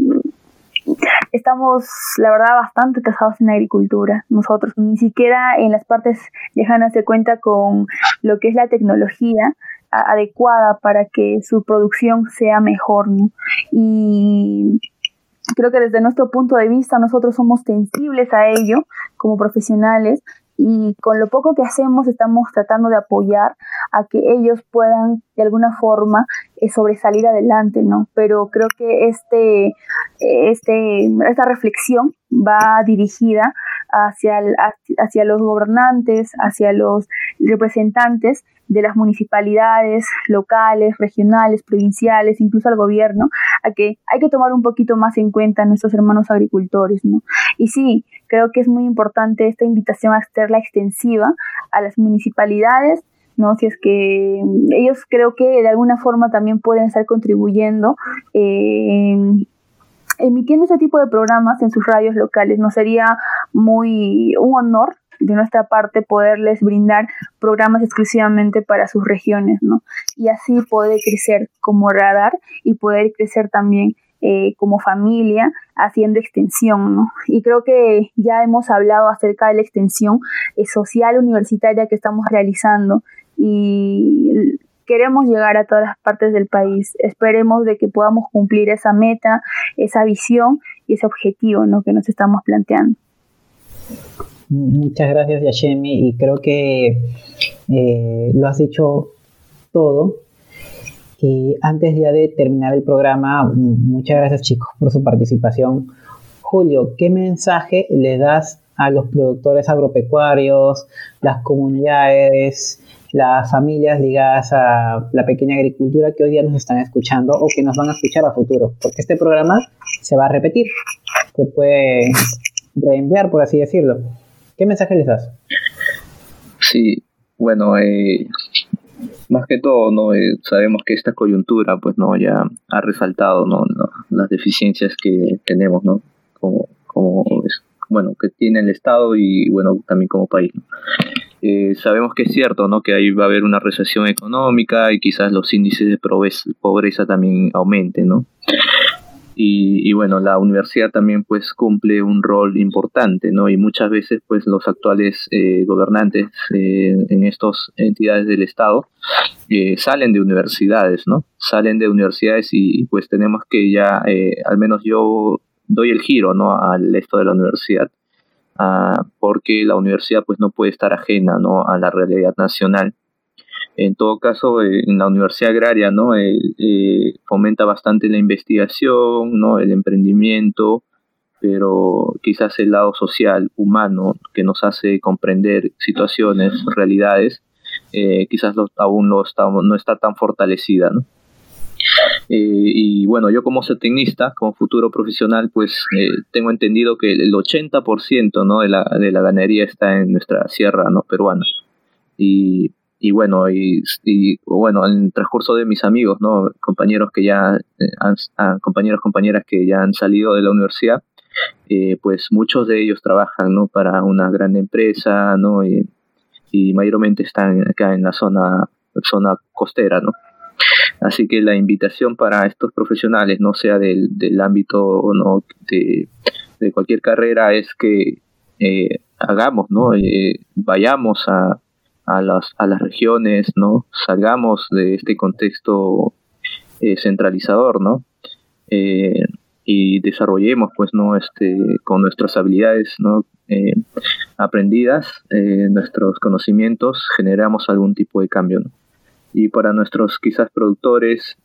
estamos, la verdad, bastante casados en agricultura. Nosotros ni siquiera en las partes lejanas se cuenta con lo que es la tecnología adecuada para que su producción sea mejor. Y creo que desde nuestro punto de vista nosotros somos sensibles a ello como profesionales y con lo poco que hacemos estamos tratando de apoyar a que ellos puedan de alguna forma eh, sobresalir adelante, ¿no? Pero creo que este, este, esta reflexión va dirigida hacia, hacia los gobernantes, hacia los representantes de las municipalidades locales, regionales, provinciales, incluso al gobierno, a que hay que tomar un poquito más en cuenta a nuestros hermanos agricultores, ¿no? Y sí, creo que es muy importante esta invitación a hacerla extensiva a las municipalidades, ¿no? Si es que ellos creo que de alguna forma también pueden estar contribuyendo eh, emitiendo ese tipo de programas en sus radios locales. No sería muy un honor de nuestra parte poderles brindar programas exclusivamente para sus regiones, ¿no? Y así poder crecer como radar y poder crecer también eh, como familia haciendo extensión, ¿no? Y creo que ya hemos hablado acerca de la extensión eh, social universitaria que estamos realizando y queremos llegar a todas las partes del país. Esperemos de que podamos cumplir esa meta, esa visión y ese objetivo ¿no? que nos estamos planteando. Muchas gracias, Yashemi, y creo que eh, lo has dicho todo. Y antes ya de terminar el programa, muchas gracias chicos por su participación. Julio, ¿qué mensaje le das a los productores agropecuarios, las comunidades, las familias ligadas a la pequeña agricultura que hoy día nos están escuchando o que nos van a escuchar a futuro? Porque este programa se va a repetir, se puede reenviar, por así decirlo. ¿Qué mensaje les das? Sí, bueno, eh, más que todo, ¿no? Eh, sabemos que esta coyuntura, pues, ¿no? Ya ha resaltado, ¿no? Las deficiencias que tenemos, ¿no? Como, como bueno, que tiene el Estado y, bueno, también como país, eh, sabemos que es cierto, ¿no? Que ahí va a haber una recesión económica y quizás los índices de pobreza también aumenten, ¿no? Y, bueno, la universidad también pues cumple un rol importante, ¿no? Y muchas veces pues los actuales eh, gobernantes eh, en estas entidades del Estado eh, salen de universidades, ¿no? Salen de universidades y pues tenemos que ya, al menos yo doy el giro, ¿no? Al esto de la universidad, ah, porque la universidad pues no puede estar ajena, ¿no? A la realidad nacional en todo caso, eh, en la Universidad Agraria, ¿no? Eh, eh, fomenta bastante la investigación, ¿no? El emprendimiento, pero quizás el lado social, humano, que nos hace comprender situaciones, realidades, quizás aún no está, no está tan fortalecida, ¿no? Y bueno, yo como zootecnista, como futuro profesional, pues tengo entendido que el 80% ¿no? de, la, de la ganadería está en nuestra sierra ¿no? peruana. Y y bueno, y, bueno, en el transcurso de mis amigos, ¿no? Compañeros que ya eh, han, ah, compañeros, compañeras que ya han salido de la universidad, eh, pues muchos de ellos trabajan, ¿no? Para una gran empresa, ¿no? Y, mayormente están acá en la zona, zona costera, ¿no? Así que la invitación para estos profesionales, no sea del, del ámbito no de, de cualquier carrera, es que eh, hagamos, ¿no? vayamos a, a las, a las regiones, ¿no? Salgamos de este contexto eh, centralizador, ¿no? Eh, y desarrollemos, pues, ¿no? Este, con nuestras habilidades, ¿no? Eh, aprendidas, nuestros conocimientos, generamos algún tipo de cambio, ¿no? Y para nuestros quizás productores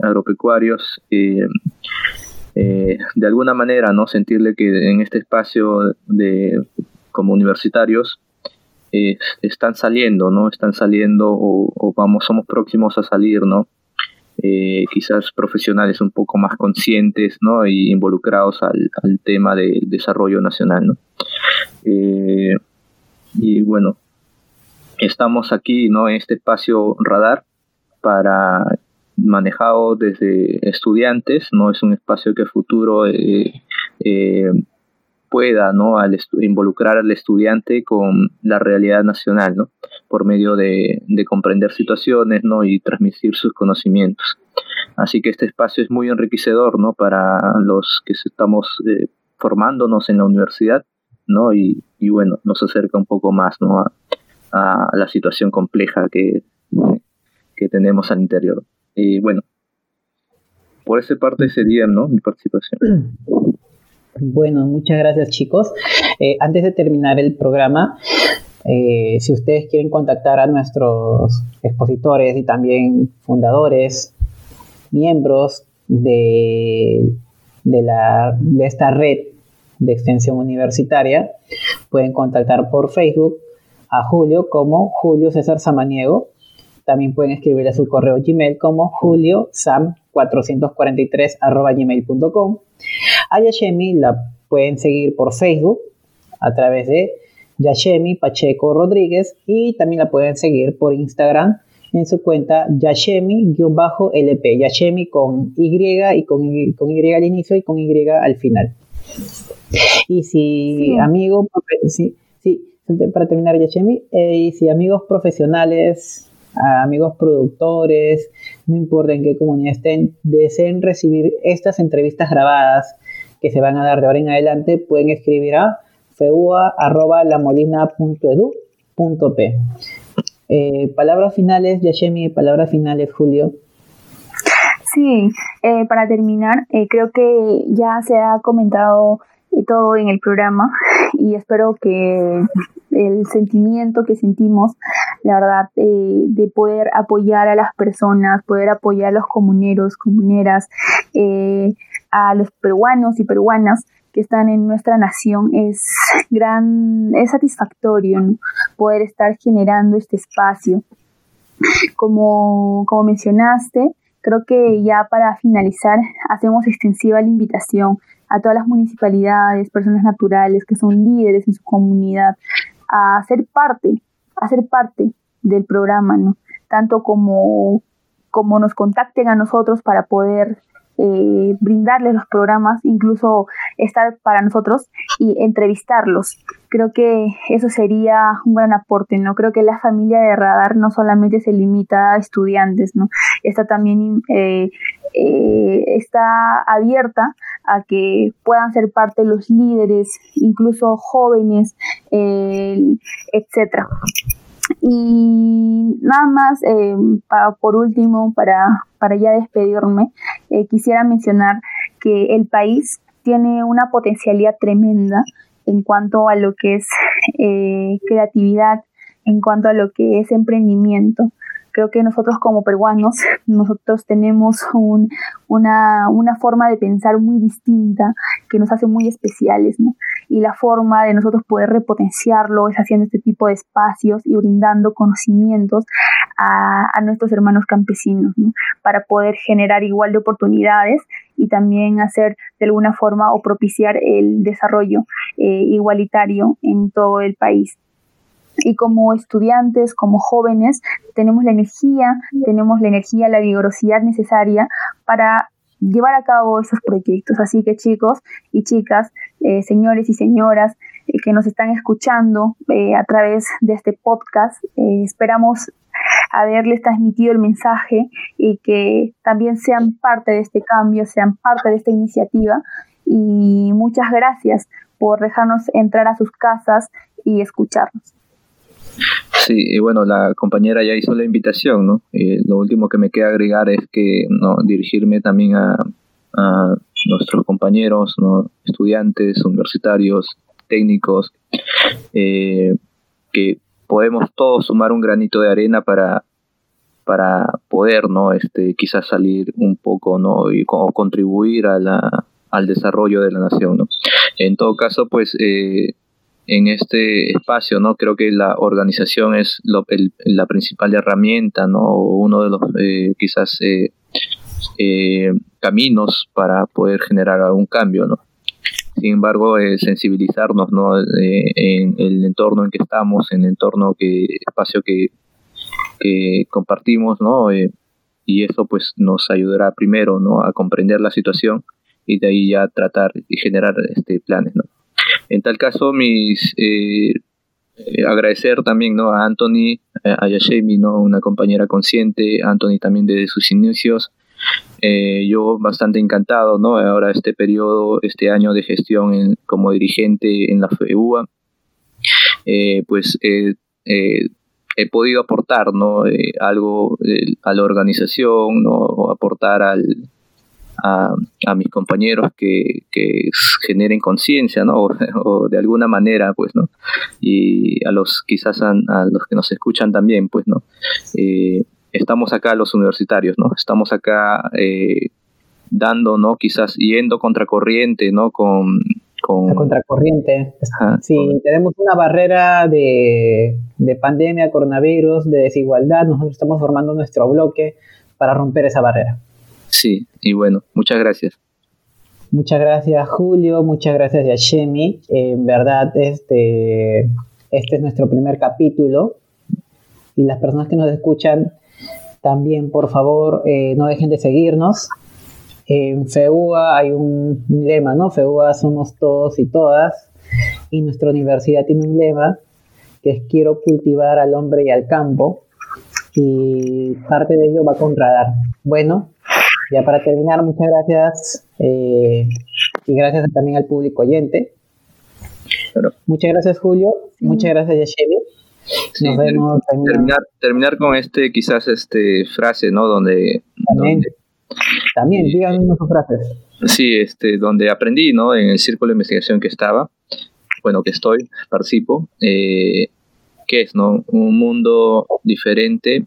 agropecuarios, de alguna manera, ¿no? Sentirle que en este espacio de como universitarios están saliendo, ¿no? Están saliendo o, vamos, somos próximos a salir, ¿no? Eh, quizás profesionales un poco más conscientes, ¿no? Y involucrados al, tema del desarrollo nacional, ¿no? Eh, y bueno, estamos aquí, ¿no? En este espacio radar para manejado desde estudiantes, no es un espacio que futuro eh, pueda ¿no? Al involucrar al estudiante con la realidad nacional, ¿no? por medio de, comprender situaciones ¿no? y transmitir sus conocimientos. Así que este espacio es muy enriquecedor ¿no? para los que estamos eh, formándonos en la universidad ¿no? Y, bueno, nos acerca un poco más ¿no? a, la situación compleja que, que tenemos al interior. Y bueno, por esa parte sería ¿no? mi participación. Bueno, muchas gracias chicos. Eh, antes de terminar el programa, eh, si ustedes quieren contactar a nuestros expositores y también fundadores, miembros de, de, la, de esta red de extensión universitaria, pueden contactar por Facebook a Julio como Julio César Samaniego. También pueden escribir a su correo Gmail como juliosam443 gmail.com a Yashemi la pueden seguir por Facebook a través de Yashemi Pacheco Rodríguez y también la pueden seguir por Instagram en su cuenta Yashemi-LP, Yashemi con Y y con, Y al inicio y con Y al final. Y si amigos, sí, para terminar Yashemi, eh, y si amigos profesionales, amigos productores, no importa en qué comunidad estén, deseen recibir estas entrevistas grabadas que se van a dar de ahora en adelante, pueden escribir a feua.lamolina.edu.p. Eh, palabras finales, Yashemi, palabras finales, Julio. Sí, eh, para terminar, eh, creo que ya se ha comentado todo en el programa y espero que el sentimiento que sentimos, la verdad, eh, de poder apoyar a las personas, poder apoyar a los comuneros, comuneras, a los peruanos y peruanas que están en nuestra nación es gran, es satisfactorio poder estar generando este espacio. Como, como mencionaste, Creo que ya para finalizar hacemos extensiva la invitación a todas las municipalidades, personas naturales que son líderes en su comunidad, a ser parte, a ser parte del programa. Tanto como, como nos contacten a nosotros para poder eh, brindarles los programas, incluso estar para nosotros y entrevistarlos. Creo que eso sería un gran aporte, ¿no? Creo que la familia de Radar no solamente se limita a estudiantes, ¿no? Está también eh, eh, está abierta a que puedan ser parte los líderes, incluso jóvenes, etcétera. Y nada más, eh, por último, para, para ya despedirme, eh, quisiera mencionar que el país tiene una potencialidad tremenda en cuanto a lo que es eh, creatividad, en cuanto a lo que es emprendimiento. Creo que nosotros como peruanos, nosotros tenemos una, una, forma de pensar muy distinta que nos hace muy especiales, ¿no? Y la forma de nosotros poder repotenciarlo es haciendo este tipo de espacios y brindando conocimientos a, a nuestros hermanos campesinos, ¿no? Para poder generar igual de oportunidades y también hacer de alguna forma o propiciar el desarrollo eh, igualitario en todo el país y como estudiantes, como jóvenes, tenemos la energía, tenemos la energía, la vigorosidad necesaria para llevar a cabo esos proyectos. Así que chicos y chicas, eh, señores y señoras eh, que nos están escuchando eh, a través de este podcast, esperamos haberles transmitido el mensaje y que también sean parte de este cambio, sean parte de esta iniciativa. Y muchas gracias por dejarnos entrar a sus casas y escucharnos. Sí, y bueno, la compañera ya hizo la invitación, ¿no? lo último que me queda agregar es que no dirigirme también a, nuestros compañeros, ¿no? estudiantes, universitarios, técnicos, eh, que podemos todos sumar un granito de arena para para poder no este quizás salir un poco no y contribuir a la, al desarrollo de la nación no en todo caso pues eh, en este espacio, ¿no? Creo que la organización es la principal herramienta, ¿no? Uno de los eh, quizás eh, eh, caminos para poder generar algún cambio, ¿no? Sin embargo, sensibilizarnos, ¿no? en el entorno en que estamos, en el entorno que espacio que, que compartimos, ¿no? y eso pues nos ayudará primero, ¿no? A comprender la situación y de ahí ya tratar y generar este planes, ¿no? En tal caso, mis eh, eh, agradecer también ¿no? a Anthony, eh, a Yashemi, ¿no? una compañera consciente, Anthony también desde sus inicios. yo bastante encantado, ¿no? Ahora este periodo, este año de gestión como dirigente en la FEUA, pues he podido aportar, ¿no? algo a la organización, ¿no? aportar al, a, mis compañeros que, generen conciencia, ¿no? O, de alguna manera, pues, ¿no? Y a los, quizás a, los que nos escuchan también, pues, ¿no? Eh, estamos acá los universitarios, ¿no? Estamos acá eh, dando, ¿no? Quizás yendo contracorriente, ¿no? Con, con... contracorriente. sí, tenemos una barrera de, de pandemia, coronavirus, de desigualdad. Nosotros estamos formando nuestro bloque para romper esa barrera. Sí, y bueno, muchas gracias. Muchas gracias Julio, muchas gracias Yashemi. en verdad, este, este es nuestro primer capítulo y las personas que nos escuchan también, por favor, eh, no dejen de seguirnos. En FEUA hay un lema, ¿no? FEUA somos todos y todas y nuestra universidad tiene un lema que es quiero cultivar al hombre y al campo y parte de ello va con radar. Bueno, ya para terminar, muchas gracias eh, y gracias también al público oyente. Muchas gracias Julio, muchas gracias Yashemi. Nos vemos. Terminar, terminar con este, quizás, este frase, ¿no? Donde. También, también díganme sus frases. Sí, este, donde aprendí, ¿no? En el círculo de investigación que estaba, bueno, que estoy, participo, eh, ¿qué es, no? Un mundo diferente,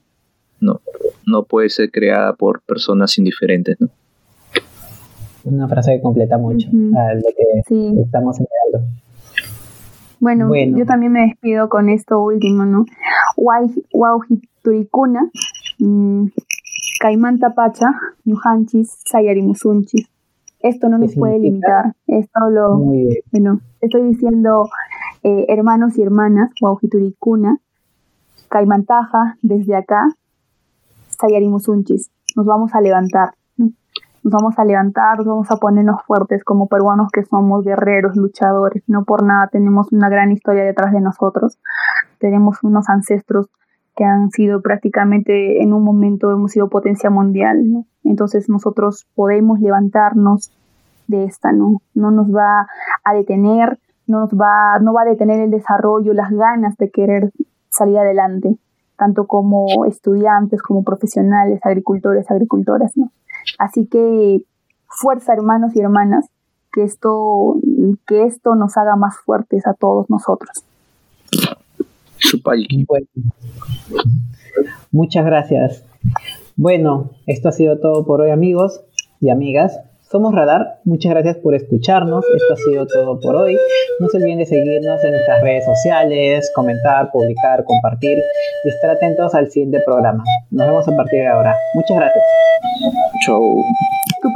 no, no puede ser creada por personas indiferentes, ¿no? Una frase que completa mucho a lo que estamos señalando. Bueno, yo también me despido con esto último, ¿no? Wauhiturikuna, mm, Caimanta Pacha, Ñujanchis, Sayarimusunchis. Esto no nos puede limitar. Esto lo. Bueno, estoy diciendo eh, hermanos y hermanas, Wauhiturikuna, Caimantaja, desde acá, Sayarimusunchis. Nos vamos a levantar nos vamos a levantar, nos vamos a ponernos fuertes como peruanos que somos guerreros, luchadores, no por nada tenemos una gran historia detrás de nosotros, tenemos unos ancestros que han sido prácticamente en un momento hemos sido potencia mundial, entonces nosotros podemos levantarnos de esta, ¿no? No nos va a detener, no nos va, no va a detener el desarrollo, las ganas de querer salir adelante, tanto como estudiantes, como profesionales, agricultores, agricultoras, ¿no? Así que fuerza hermanos y hermanas, que esto, que esto nos haga más fuertes a todos nosotros. muchas gracias. Bueno, esto ha sido todo por hoy amigos y amigas. Somos Radar, muchas gracias por escucharnos. Esto ha sido todo por hoy. No se olviden de seguirnos en nuestras redes sociales, comentar, publicar, compartir y estar atentos al siguiente programa. Nos vemos a partir de ahora. Muchas gracias. Chau. Tu